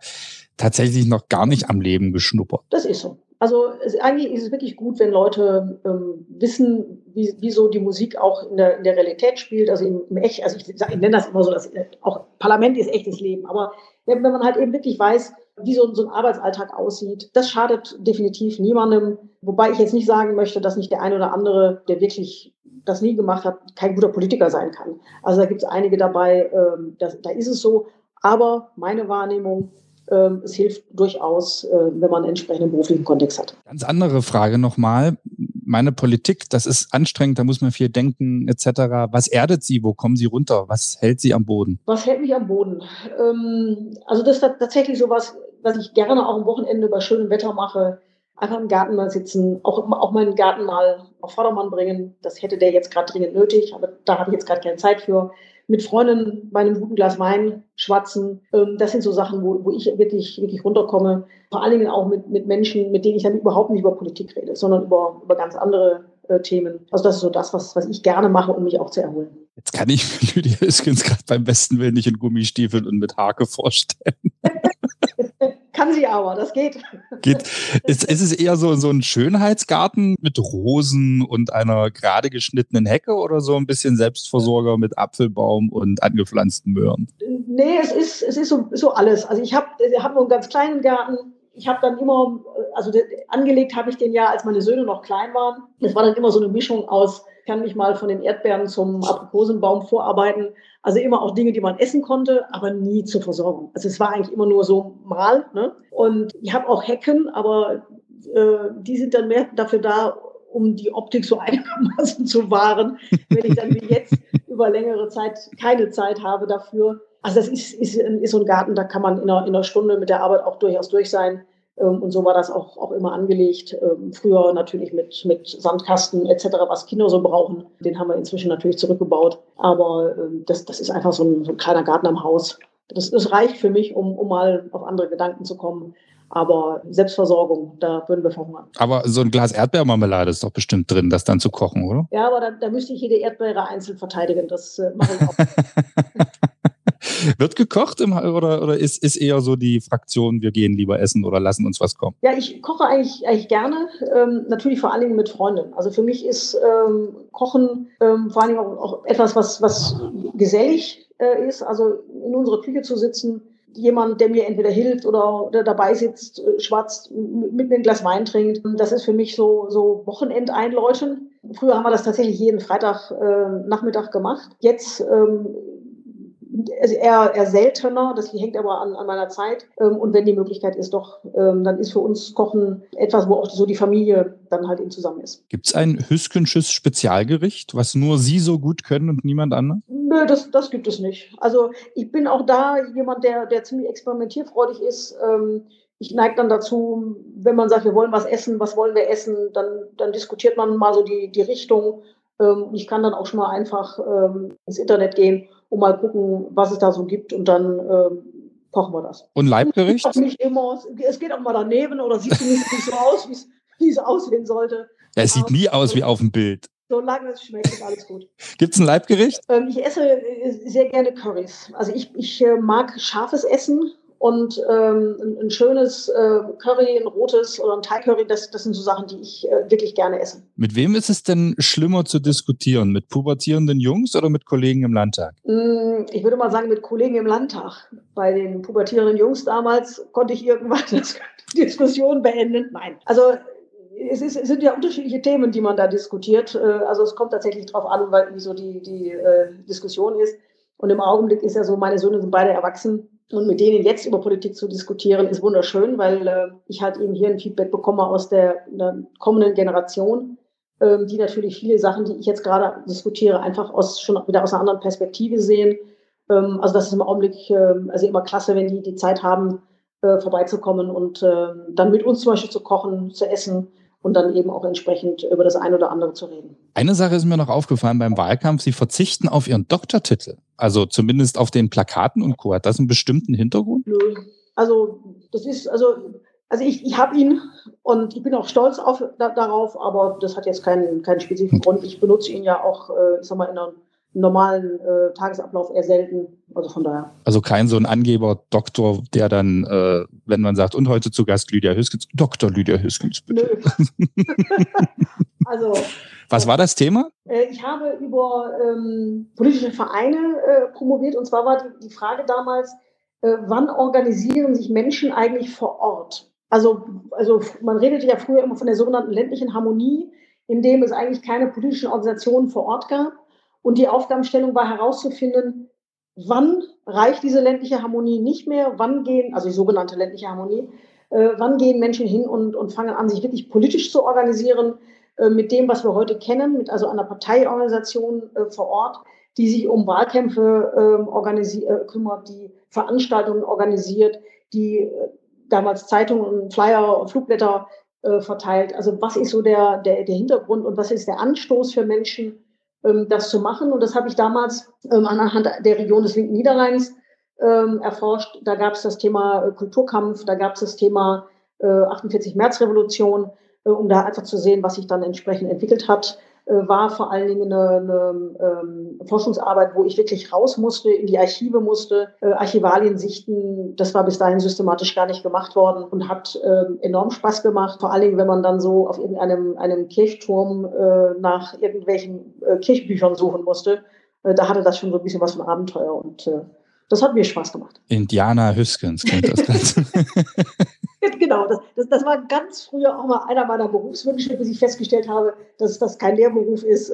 tatsächlich noch gar nicht am Leben geschnuppert. Das ist so. Also es, eigentlich ist es wirklich gut, wenn Leute ähm, wissen, wie, wie so die Musik auch in der, in der Realität spielt, also im, im Echt, also ich, ich nenne das immer so, dass auch Parlament ist echtes Leben, aber wenn, wenn man halt eben wirklich weiß, wie so, so ein Arbeitsalltag aussieht, das schadet definitiv niemandem. Wobei ich jetzt nicht sagen möchte, dass nicht der eine oder andere, der wirklich das nie gemacht hat, kein guter Politiker sein kann. Also da gibt es einige dabei, ähm, das, da ist es so. Aber meine Wahrnehmung, ähm, es hilft durchaus, äh, wenn man einen entsprechenden beruflichen Kontext hat. Ganz andere Frage nochmal. Meine Politik, das ist anstrengend, da muss man viel denken etc. Was erdet Sie? Wo kommen Sie runter? Was hält Sie am Boden? Was hält mich am Boden? Ähm, also das ist tatsächlich sowas, was ich gerne auch am Wochenende bei schönem Wetter mache, einfach im Garten mal sitzen, auch, auch meinen Garten mal auf Vordermann bringen. Das hätte der jetzt gerade dringend nötig, aber da habe ich jetzt gerade keine Zeit für. Mit Freunden bei einem guten Glas Wein schwatzen. Ähm, das sind so Sachen, wo, wo ich wirklich, wirklich runterkomme. Vor allen Dingen auch mit, mit Menschen, mit denen ich dann überhaupt nicht über Politik rede, sondern über, über ganz andere äh, Themen. Also das ist so das, was, was ich gerne mache, um mich auch zu erholen. Jetzt kann ich mir <laughs> Lydia Hüskens gerade beim besten Willen nicht in Gummistiefeln und mit Hake vorstellen. <laughs> Kann sie aber, das geht. geht. Ist, ist es eher so, so ein Schönheitsgarten mit Rosen und einer gerade geschnittenen Hecke oder so ein bisschen Selbstversorger mit Apfelbaum und angepflanzten Möhren? Nee, es ist, es ist so, so alles. Also ich habe hab nur einen ganz kleinen Garten. Ich habe dann immer, also angelegt habe ich den ja, als meine Söhne noch klein waren. Es war dann immer so eine Mischung aus kann mich mal von den Erdbeeren zum Aprikosenbaum vorarbeiten. Also immer auch Dinge, die man essen konnte, aber nie zur Versorgung. Also es war eigentlich immer nur so mal. Ne? Und ich habe auch Hecken, aber äh, die sind dann mehr dafür da, um die Optik so <laughs> einigermaßen zu wahren, wenn ich dann wie jetzt über längere Zeit keine Zeit habe dafür. Also das ist, ist, ist so ein Garten, da kann man in einer, in einer Stunde mit der Arbeit auch durchaus durch sein. Ähm, und so war das auch, auch immer angelegt. Ähm, früher natürlich mit, mit Sandkasten etc., was Kinder so brauchen. Den haben wir inzwischen natürlich zurückgebaut. Aber ähm, das, das ist einfach so ein, so ein kleiner Garten am Haus. Das, das reicht für mich, um, um mal auf andere Gedanken zu kommen. Aber Selbstversorgung, da würden wir verhungern. Aber so ein Glas Erdbeermarmelade ist doch bestimmt drin, das dann zu kochen, oder? Ja, aber da, da müsste ich jede Erdbeere einzeln verteidigen. Das äh, mache ich auch. <laughs> Wird gekocht im, oder, oder ist, ist eher so die Fraktion, wir gehen lieber essen oder lassen uns was kommen? Ja, ich koche eigentlich, eigentlich gerne, ähm, natürlich vor allen Dingen mit Freunden. Also für mich ist ähm, Kochen ähm, vor allen Dingen auch, etwas, was, was gesellig äh, ist. Also in unserer Küche zu sitzen, jemand, der mir entweder hilft oder, oder dabei sitzt, äh, schwatzt, mit mir ein Glas Wein trinkt. Das ist für mich so, so Wochenendeinläuten. Früher haben wir das tatsächlich jeden Freitag äh, gemacht. Jetzt ähm, eher, eher seltener, das hängt aber an, an meiner Zeit. Ähm, und wenn die Möglichkeit ist, doch, ähm, dann ist für uns Kochen etwas, wo auch so die Familie dann halt eben zusammen ist. Gibt es ein Hüskensches Spezialgericht, was nur Sie so gut können und niemand anders? Nö, das, das gibt es nicht. Also ich bin auch da jemand, der, der ziemlich experimentierfreudig ist. Ähm, ich neige dann dazu, wenn man sagt, wir wollen was essen, was wollen wir essen, dann, dann diskutiert man mal so die, die Richtung. Ich kann dann auch schon mal einfach ins Internet gehen und mal gucken, was es da so gibt und dann äh, kochen wir das. Und Leibgericht? Nicht immer, es geht auch mal daneben oder sieht zumindest nicht so aus, wie es aussehen sollte. Ja, es sieht nie aus wie auf dem Bild. Solange es schmeckt, ist alles gut. Gibt es ein Leibgericht? Ähm, ich esse äh, sehr gerne Currys. Also ich, ich äh, mag scharfes Essen und ähm, ein, ein, schönes äh, Curry, ein rotes oder ein Thai-Curry, das, das sind so Sachen, die ich äh, wirklich gerne esse. Mit wem ist es denn schlimmer zu diskutieren? Mit pubertierenden Jungs oder mit Kollegen im Landtag? Mm, ich würde mal sagen, mit Kollegen im Landtag. Bei den pubertierenden Jungs damals konnte ich irgendwann <laughs> die Diskussion beenden. Nein. Also es, ist, es, sind ja unterschiedliche Themen, die man da diskutiert. Äh, also es kommt tatsächlich darauf an, wie so die, die äh, Diskussion ist. Und im Augenblick ist ja so, meine Söhne sind beide erwachsen. Und mit denen jetzt über Politik zu diskutieren, ist wunderschön, weil äh, ich halt eben hier ein Feedback bekomme aus der, der kommenden Generation, ähm, die natürlich viele Sachen, die ich jetzt gerade diskutiere, einfach aus, schon wieder aus einer anderen Perspektive sehen. Ähm, also das ist im Augenblick äh, also immer klasse, wenn die die Zeit haben, äh, vorbeizukommen und äh, dann mit uns zum Beispiel zu kochen, zu essen und dann eben auch entsprechend über das eine oder andere zu reden. Eine Sache ist mir noch aufgefallen beim Wahlkampf, Sie verzichten auf Ihren Doktortitel, also zumindest auf den Plakaten und Co. Hat das einen bestimmten Hintergrund? Nö. Also das ist, also, also ich, ich habe ihn und ich bin auch stolz auf, da, darauf, aber das hat jetzt keinen, keinen spezifischen hm. Grund. Ich benutze ihn ja auch, äh, ich sag mal, in einer normalen äh, Tagesablauf eher selten. Also von daher. Also kein so ein Angeber-Doktor, der dann, äh, wenn man sagt, und heute zu Gast Lydia Hüskens, Dr. Lydia Hüskens, bitte. Nö. <laughs> also. Was war das Thema? Äh, ich habe über ähm, politische Vereine äh, promoviert und zwar war die, die Frage damals, äh, wann organisieren sich Menschen eigentlich vor Ort? Also, also man redete ja früher immer von der sogenannten ländlichen Harmonie, in dem es eigentlich keine politischen Organisationen vor Ort gab und die Aufgabenstellung war herauszufinden, wann reicht diese ländliche Harmonie nicht mehr, wann gehen, also die sogenannte ländliche Harmonie, äh, wann gehen Menschen hin und, und fangen an, sich wirklich politisch zu organisieren, äh, mit dem, was wir heute kennen, mit also einer Parteiorganisation äh, vor Ort, die sich um Wahlkämpfe ähm, äh, kümmert, die Veranstaltungen organisiert, die äh, damals Zeitungen Flyer und Flugblätter äh, verteilt. Also was ist so der, der, der Hintergrund und was ist der Anstoß für Menschen, das zu machen? Und das habe ich damals ähm, anhand der Region des linken Niederrheins ähm, erforscht. Da gab es das Thema äh, Kulturkampf, da gab es das Thema äh, 48 Märzrevolution, äh, um da einfach zu sehen, was sich dann entsprechend entwickelt hat. Äh, war vor allen Dingen eine, eine ähm, Forschungsarbeit, wo ich wirklich raus musste, in die Archive musste, äh, Archivalien sichten. Das war bis dahin systematisch gar nicht gemacht worden und hat äh, enorm Spaß gemacht. Vor allen Dingen, wenn man dann so auf irgendeinem einem Kirchturm äh, nach irgendwelchen äh, Kirchbüchern suchen musste. Äh, da hatte das schon so ein bisschen was von Abenteuer und äh, das hat mir Spaß gemacht. Indiana Hüskens kennt das Ganze. <laughs> <laughs> genau, das, das, das, war ganz früher auch mal einer meiner Berufswünsche, bis ich festgestellt habe, dass das kein Lehrberuf ist.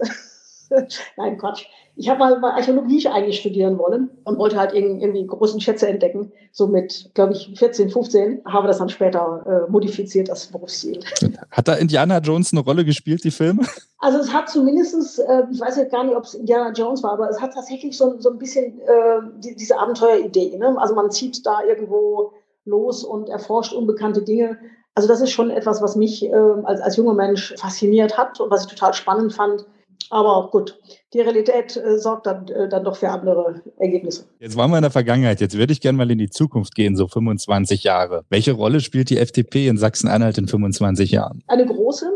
<laughs> Nein, Quatsch. Ich habe mal, mal Archäologie eigentlich studieren wollen und wollte halt irgendwie großen Schätze entdecken. So mit, glaube ich, 14, 15. Habe das dann später äh, modifiziert, das Berufsziel. Hat da Indiana Jones eine Rolle gespielt, die Filme? <laughs> Also es hat zumindestens, äh, ich weiß jetzt gar nicht, ob es Indiana Jones war, aber es hat tatsächlich so, so ein bisschen äh, die, diese Abenteueridee. Ne? Also man zieht da irgendwo los und erforscht unbekannte Dinge. Also das ist schon etwas, was mich äh, als, als junger Mensch fasziniert hat und was ich total spannend fand. Aber gut, die Realität äh, sorgt dann, äh, dann doch für andere Ergebnisse. Jetzt waren wir in der Vergangenheit. Jetzt würde ich gerne mal in die Zukunft gehen, so 25 Jahre. Welche Rolle spielt die FDP in Sachsen-Anhalt in 25 Jahren? Eine große,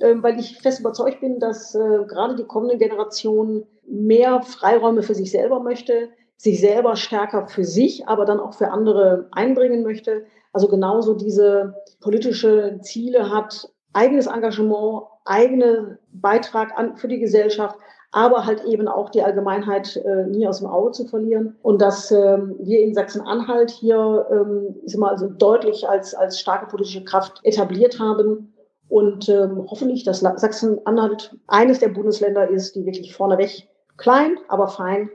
äh, weil ich fest überzeugt bin, dass äh, gerade die kommende Generation mehr Freiräume für sich selber möchte, sich selber stärker für sich, aber dann auch für andere einbringen möchte. Also genauso diese politische Ziele hat, eigenes Engagement, eigenen Beitrag an, für die Gesellschaft, aber halt eben auch die Allgemeinheit äh, nie aus dem Auge zu verlieren. Und dass ähm, wir in Sachsen-Anhalt hier, ähm, sag mal, also deutlich als, als starke politische Kraft etabliert haben. Und ähm, hoffentlich, dass Sachsen-Anhalt eines der Bundesländer ist, die wirklich vorneweg klein, aber fein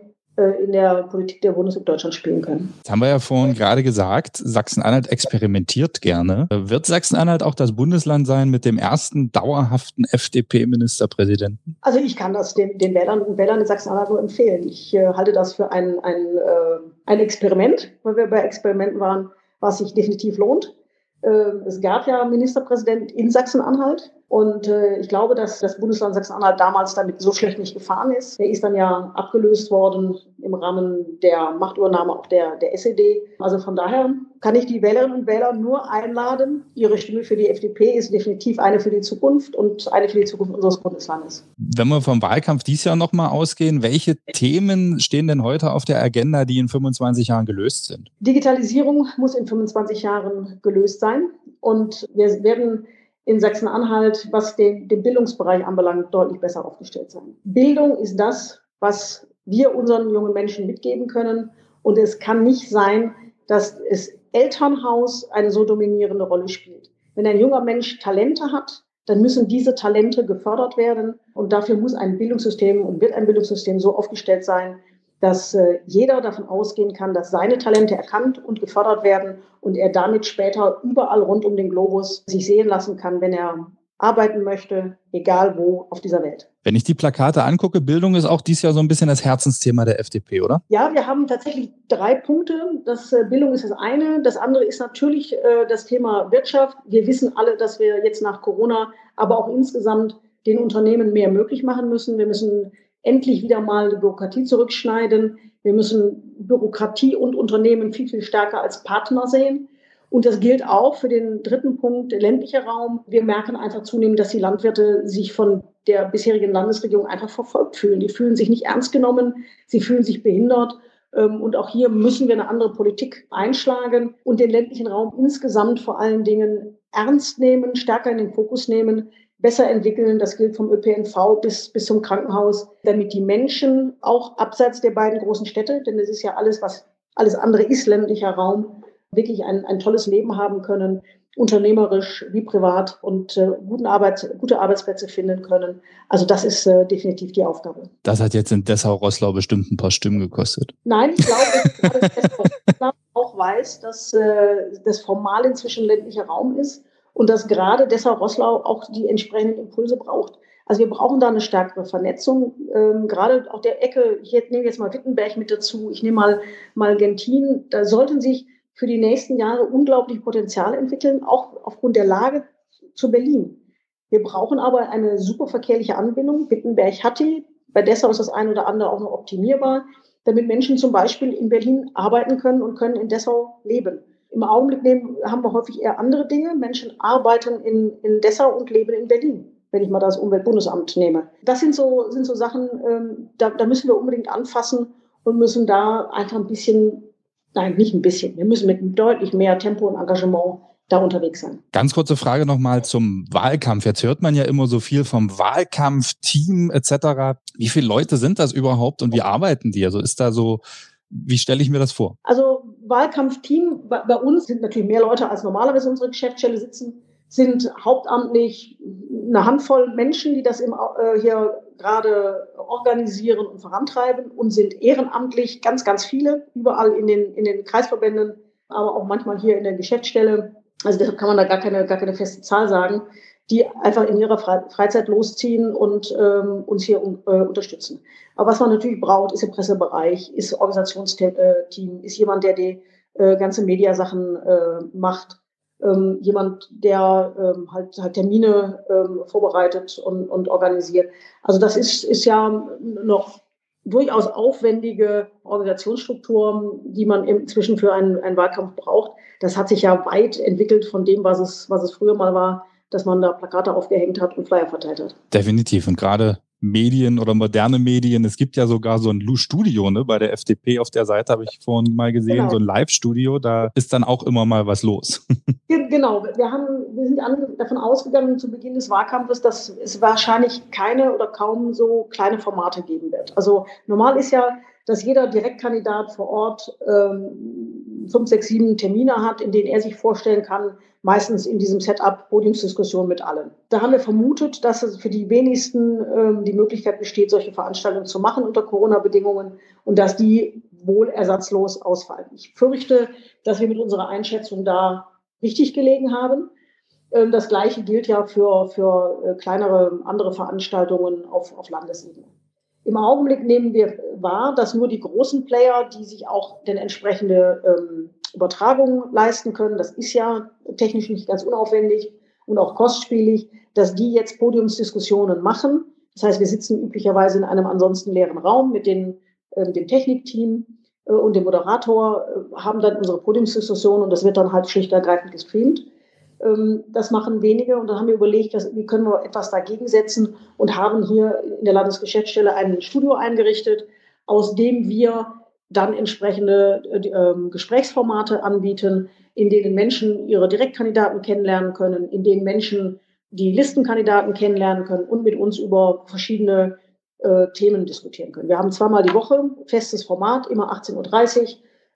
in der Politik der Bundesrepublik Deutschland spielen können. Das haben wir ja vorhin gerade gesagt, Sachsen-Anhalt experimentiert gerne. Wird Sachsen-Anhalt auch das Bundesland sein mit dem ersten dauerhaften FDP-Ministerpräsidenten? Also ich kann das den, den Wählern und Wählern in Sachsen-Anhalt nur empfehlen. Ich äh, halte das für ein, ein, äh, ein Experiment, weil wir bei Experimenten waren, was sich definitiv lohnt. Äh, es gab ja Ministerpräsident in Sachsen-Anhalt und äh, ich glaube, dass das Bundesland Sachsen-Anhalt damals damit so schlecht nicht gefahren ist. Er ist dann ja abgelöst worden im Rahmen der Machtübernahme auch der, der SED. Also von daher kann ich die Wählerinnen und Wähler nur einladen. Ihre Stimme für die FDP ist definitiv eine für die Zukunft und eine für die Zukunft unseres Bundeslandes. Wenn wir vom Wahlkampf dieses Jahr nochmal ausgehen, welche Themen stehen denn heute auf der Agenda, die in 25 Jahren gelöst sind? Digitalisierung muss in 25 Jahren gelöst sein. Und wir werden in Sachsen-Anhalt, was den, den Bildungsbereich anbelangt, deutlich besser aufgestellt sein. Bildung ist das, was wir unseren jungen Menschen mitgeben können. Und es kann nicht sein, dass es Elternhaus eine so dominierende Rolle spielt. Wenn ein junger Mensch Talente hat, dann müssen diese Talente gefördert werden. Und dafür muss ein Bildungssystem und wird ein Bildungssystem so aufgestellt sein, dass äh, jeder davon ausgehen kann, dass seine Talente erkannt und gefördert werden und er damit später überall rund um den Globus sich sehen lassen kann, wenn er arbeiten möchte, egal wo auf dieser Welt. Wenn ich die Plakate angucke, Bildung ist auch dieses Jahr so ein bisschen das Herzensthema der FDP, oder? Ja, wir haben tatsächlich drei Punkte. Das äh, Bildung ist das eine. Das andere ist natürlich äh, das Thema Wirtschaft. Wir wissen alle, dass wir jetzt nach Corona, aber auch insgesamt den Unternehmen mehr möglich machen müssen. Wir müssen endlich wieder mal die Bürokratie zurückschneiden. Wir müssen Bürokratie und Unternehmen viel, viel stärker als Partner sehen. Und das gilt auch für den dritten Punkt, der ländliche Raum. Wir merken einfach zunehmend, dass die Landwirte sich von der bisherigen Landesregierung einfach verfolgt fühlen. Die fühlen sich nicht ernst genommen, sie fühlen sich behindert. Ähm, und auch hier müssen wir eine andere Politik einschlagen und den ländlichen Raum insgesamt vor allen Dingen ernst nehmen, stärker in den Fokus nehmen besser entwickeln. Das gilt vom ÖPNV bis, bis zum Krankenhaus, damit die Menschen auch abseits der beiden großen Städte, denn es ist ja alles, was alles andere ist ländlicher Raum, wirklich ein, ein tolles Leben haben können, unternehmerisch wie privat und äh, guten Arbeit, gute Arbeitsplätze finden können. Also das ist äh, definitiv die Aufgabe. Das hat jetzt in Dessau-Rosslau bestimmt ein paar Stimmen gekostet. Nein, ich glaube, <laughs> dass Dessau auch weiß, dass äh, das formal inzwischen ländlicher Raum ist und dass gerade Dessau-Rosslau auch die entsprechenden Impulse braucht. Also wir brauchen da eine stärkere Vernetzung. Ähm, gerade auch der Ecke, ich nehme jetzt mal Wittenberg mit dazu, ich nehme mal, mal Gentin, da sollten sich für die nächsten Jahre unglaublich Potenzial entwickeln, auch aufgrund der Lage zu Berlin. Wir brauchen aber eine super verkehrliche Anbindung. Wittenberg hat die. Bei Dessau ist das eine oder andere auch noch optimierbar, damit Menschen zum Beispiel in Berlin arbeiten können und können in Dessau leben. Im Augenblick nehmen, haben wir häufig eher andere Dinge. Menschen arbeiten in, in Dessau und leben in Berlin, wenn ich mal das Umweltbundesamt nehme. Das sind so, sind so Sachen, ähm, da, da müssen wir unbedingt anfassen und müssen da einfach ein bisschen, nein, nicht ein bisschen, wir müssen mit deutlich mehr Tempo und Engagement da unterwegs sein. Ganz kurze Frage nochmal zum Wahlkampf. Jetzt hört man ja immer so viel vom Wahlkampf, Team etc. Wie viele Leute sind das überhaupt und wie arbeiten die? Also ist da so, wie stelle ich mir das vor? Also Wahlkampfteam, bei, bei uns sind natürlich mehr Leute als normalerweise unsere Geschäftsstelle sitzen, sind hauptamtlich eine Handvoll Menschen, die das im, äh, hier gerade organisieren und vorantreiben und sind ehrenamtlich ganz, ganz viele, überall in den, in den Kreisverbänden, aber auch manchmal hier in der Geschäftsstelle. Also deshalb kann man da gar keine, gar keine feste Zahl sagen, die einfach in ihrer Freizeit losziehen und ähm, uns hier äh, unterstützen. Aber was man natürlich braucht, ist der Pressebereich, ist Organisationsteam, äh, ist jemand, der die äh, ganze Mediasachen äh, macht, ähm, jemand, der ähm, halt, halt Termine ähm, vorbereitet und, und organisiert. Also das ist, ist ja noch durchaus aufwendige Organisationsstrukturen, die man inzwischen für einen, einen Wahlkampf braucht. Das hat sich ja weit entwickelt von dem, was es, was es früher mal war, dass man da Plakate aufgehängt hat und Flyer verteilt hat. Definitiv. Und gerade Medien oder moderne Medien. Es gibt ja sogar so ein Studio ne, bei der FDP auf der Seite, habe ich vorhin mal gesehen, genau. so ein Live-Studio. Da ist dann auch immer mal was los. <laughs> genau. Wir, haben, wir sind davon ausgegangen zu Beginn des Wahlkampfes, dass es wahrscheinlich keine oder kaum so kleine Formate geben wird. Also normal ist ja, dass jeder Direktkandidat vor Ort ähm, fünf, sechs, sieben Termine hat, in denen er sich vorstellen kann, meistens in diesem Setup Podiumsdiskussion mit allen. Da haben wir vermutet, dass es für die wenigsten ähm, die Möglichkeit besteht, solche Veranstaltungen zu machen unter Corona-Bedingungen und dass die wohl ersatzlos ausfallen. Ich fürchte, dass wir mit unserer Einschätzung da richtig gelegen haben. Ähm, das Gleiche gilt ja für, für äh, kleinere andere Veranstaltungen auf, auf Landesebene. Im Augenblick nehmen wir wahr, dass nur die großen Player, die sich auch den entsprechende ähm, Übertragung leisten können, das ist ja technisch nicht ganz unaufwendig und auch kostspielig, dass die jetzt Podiumsdiskussionen machen. Das heißt, wir sitzen üblicherweise in einem ansonsten leeren Raum mit den, äh, dem Technikteam äh, und dem Moderator, äh, haben dann unsere Podiumsdiskussion und das wird dann halt schlicht ergreifend gestreamt. Ähm, das machen wenige und dann haben wir überlegt, wie können wir etwas dagegen setzen und haben hier in der Landesgeschäftsstelle ein Studio eingerichtet, aus dem wir dann entsprechende äh, Gesprächsformate anbieten, in denen Menschen ihre Direktkandidaten kennenlernen können, in denen Menschen die Listenkandidaten kennenlernen können und mit uns über verschiedene äh, Themen diskutieren können. Wir haben zweimal die Woche festes Format, immer 18.30 Uhr,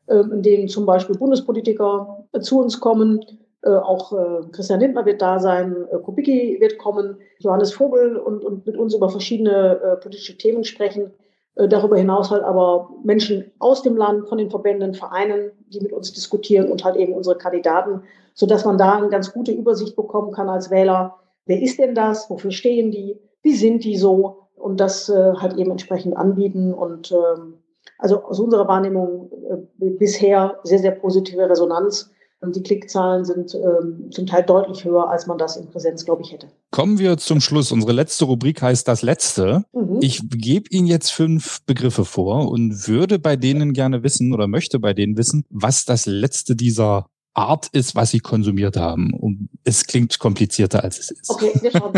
äh, in dem zum Beispiel Bundespolitiker äh, zu uns kommen, auch äh, Christian Lindner wird da sein, äh, Kubicki wird kommen, Johannes Vogel und, und mit uns über verschiedene äh, politische Themen sprechen. Äh, darüber hinaus halt aber Menschen aus dem Land, von den Verbänden, Vereinen, die mit uns diskutieren und halt eben unsere Kandidaten, sodass man da eine ganz gute Übersicht bekommen kann als Wähler. Wer ist denn das? Wofür stehen die? Wie sind die so? Und das äh, halt eben entsprechend anbieten und ähm, also aus unserer Wahrnehmung äh, bisher sehr, sehr positive Resonanz die Klickzahlen sind ähm, zum Teil deutlich höher, als man das in Präsenz, glaube ich, hätte. Kommen wir zum Schluss. Unsere letzte Rubrik heißt das Letzte. Mhm. Ich gebe Ihnen jetzt fünf Begriffe vor und würde bei denen gerne wissen oder möchte bei denen wissen, was das Letzte dieser Art ist, was sie konsumiert haben. Und es klingt komplizierter, als es ist. Okay, wir schauen.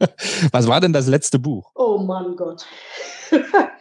<laughs> was war denn das letzte Buch? Oh Mann Gott. <laughs>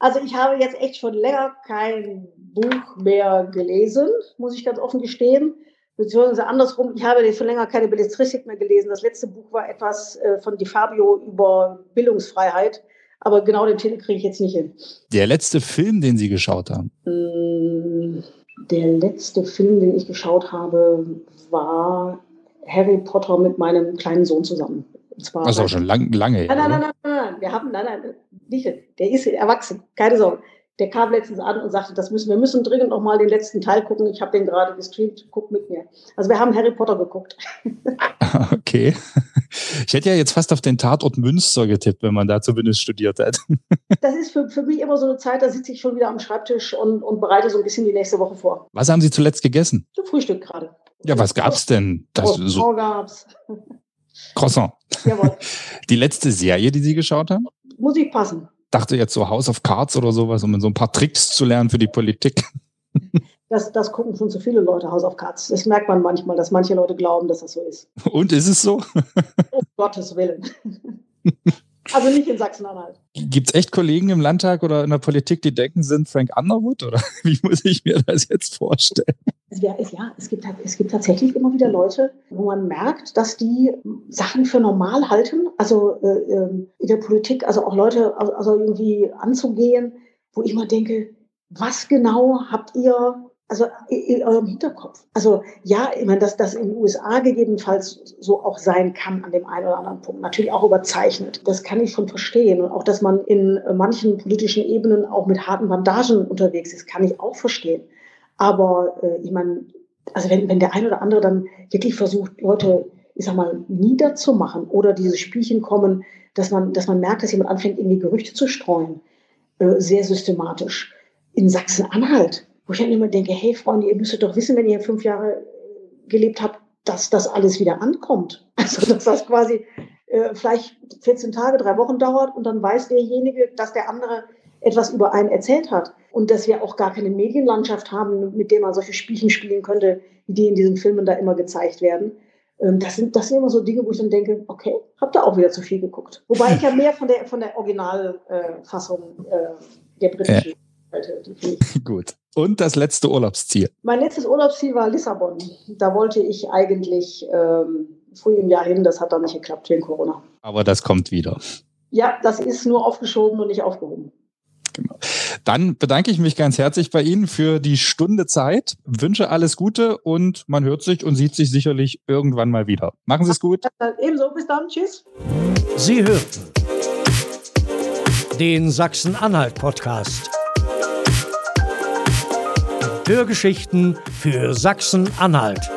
Also ich habe jetzt echt schon länger kein Buch mehr gelesen, muss ich ganz offen gestehen. Beziehungsweise andersrum, ich habe jetzt schon länger keine Belletristik mehr gelesen. Das letzte Buch war etwas äh, von Di Fabio über Bildungsfreiheit. Aber genau den Titel kriege ich jetzt nicht hin. Der letzte Film, den Sie geschaut haben? Mm, der letzte Film, den ich geschaut habe, war Harry Potter mit meinem kleinen Sohn zusammen. Zwar das ist auch schon lang, lange. Nein, nein, nein, nein, nein, wir haben, nein, nein, nicht, der ist erwachsen, keine Sorge. der kam letztens an und sagte, das müssen, wir müssen dringend noch mal den letzten Teil gucken. Ich habe den gerade gestreamt, guck mit mir. Also wir haben Harry Potter geguckt. <laughs> Okay. Ich hätte ja jetzt fast auf den Tatort Münster getippt, wenn man da zumindest studiert hat. <laughs> Das ist für, für mich immer so eine Zeit, da sitze ich schon wieder am Schreibtisch und, und bereite so ein bisschen die nächste Woche vor. Was haben Sie zuletzt gegessen? Zum Frühstück gerade. Ja, was gab's denn? Das, Oh, so, gab's. Croissant. Jawohl. <laughs> Die letzte Serie, die Sie geschaut haben? Muss ich passen. Dachte jetzt so House of Cards oder sowas, um so ein paar Tricks zu lernen für die Politik. Das, das gucken schon zu viele Leute House of Cards. Das merkt man manchmal, dass manche Leute glauben, dass das so ist. Und ist es so? Um Gottes Willen. <laughs> Also nicht in Sachsen-Anhalt. Gibt's echt Kollegen im Landtag oder in der Politik, die denken, sind Frank Underwood? Oder <laughs> wie muss ich mir das jetzt vorstellen? Es es- Ja, es gibt, es gibt tatsächlich immer wieder Leute, wo man merkt, dass die Sachen für normal halten. Also äh, ähm, in der Politik, also auch Leute also also irgendwie anzugehen, wo ich mal denke, was genau habt ihr also in, eurem Hinterkopf? Also ja, ich meine, dass das in den USA gegebenenfalls so auch sein kann an dem einen oder anderen Punkt. Natürlich auch überzeichnet. Das kann ich schon verstehen. Und auch, dass man in äh, manchen politischen Ebenen auch mit harten Bandagen unterwegs ist, kann ich auch verstehen. Aber äh, ich meine, also wenn, wenn der ein oder andere dann wirklich versucht, Leute, ich sag mal, niederzumachen oder diese Spielchen kommen, dass man, dass man merkt, dass jemand anfängt, irgendwie Gerüchte zu streuen, äh, sehr systematisch. In Sachsen-Anhalt, wo ich dann immer denke, hey Freunde, ihr müsstet doch wissen, wenn ihr fünf Jahre gelebt habt, dass das alles wieder ankommt. <laughs> Also dass das quasi äh, vielleicht 14 Tage, drei Wochen dauert und dann weiß derjenige, dass der andere etwas über einen erzählt hat. Und dass wir auch gar keine Medienlandschaft haben, mit der man solche Spielchen spielen könnte, wie die in diesen Filmen da immer gezeigt werden. Ähm, Das sind, das sind immer so Dinge, wo ich dann denke, okay, habt ihr auch wieder zu viel geguckt. Wobei ich ja mehr von der, von der Originalfassung äh, der britischen halte. Ich <laughs> Gut. Und das letzte Urlaubsziel. mein letztes Urlaubsziel war Lissabon. Da wollte ich eigentlich ähm, früh im Jahr hin. Das hat dann nicht geklappt wegen Corona. Aber das kommt wieder. Ja, das ist nur aufgeschoben und nicht aufgehoben. Dann bedanke ich mich ganz herzlich bei Ihnen für die Stunde Zeit. Wünsche alles Gute und man hört sich und sieht sich sicherlich irgendwann mal wieder. Machen Sie es gut. Ebenso, bis dann, tschüss. Sie hörten den Sachsen-Anhalt-Podcast. Hörgeschichten für Sachsen-Anhalt.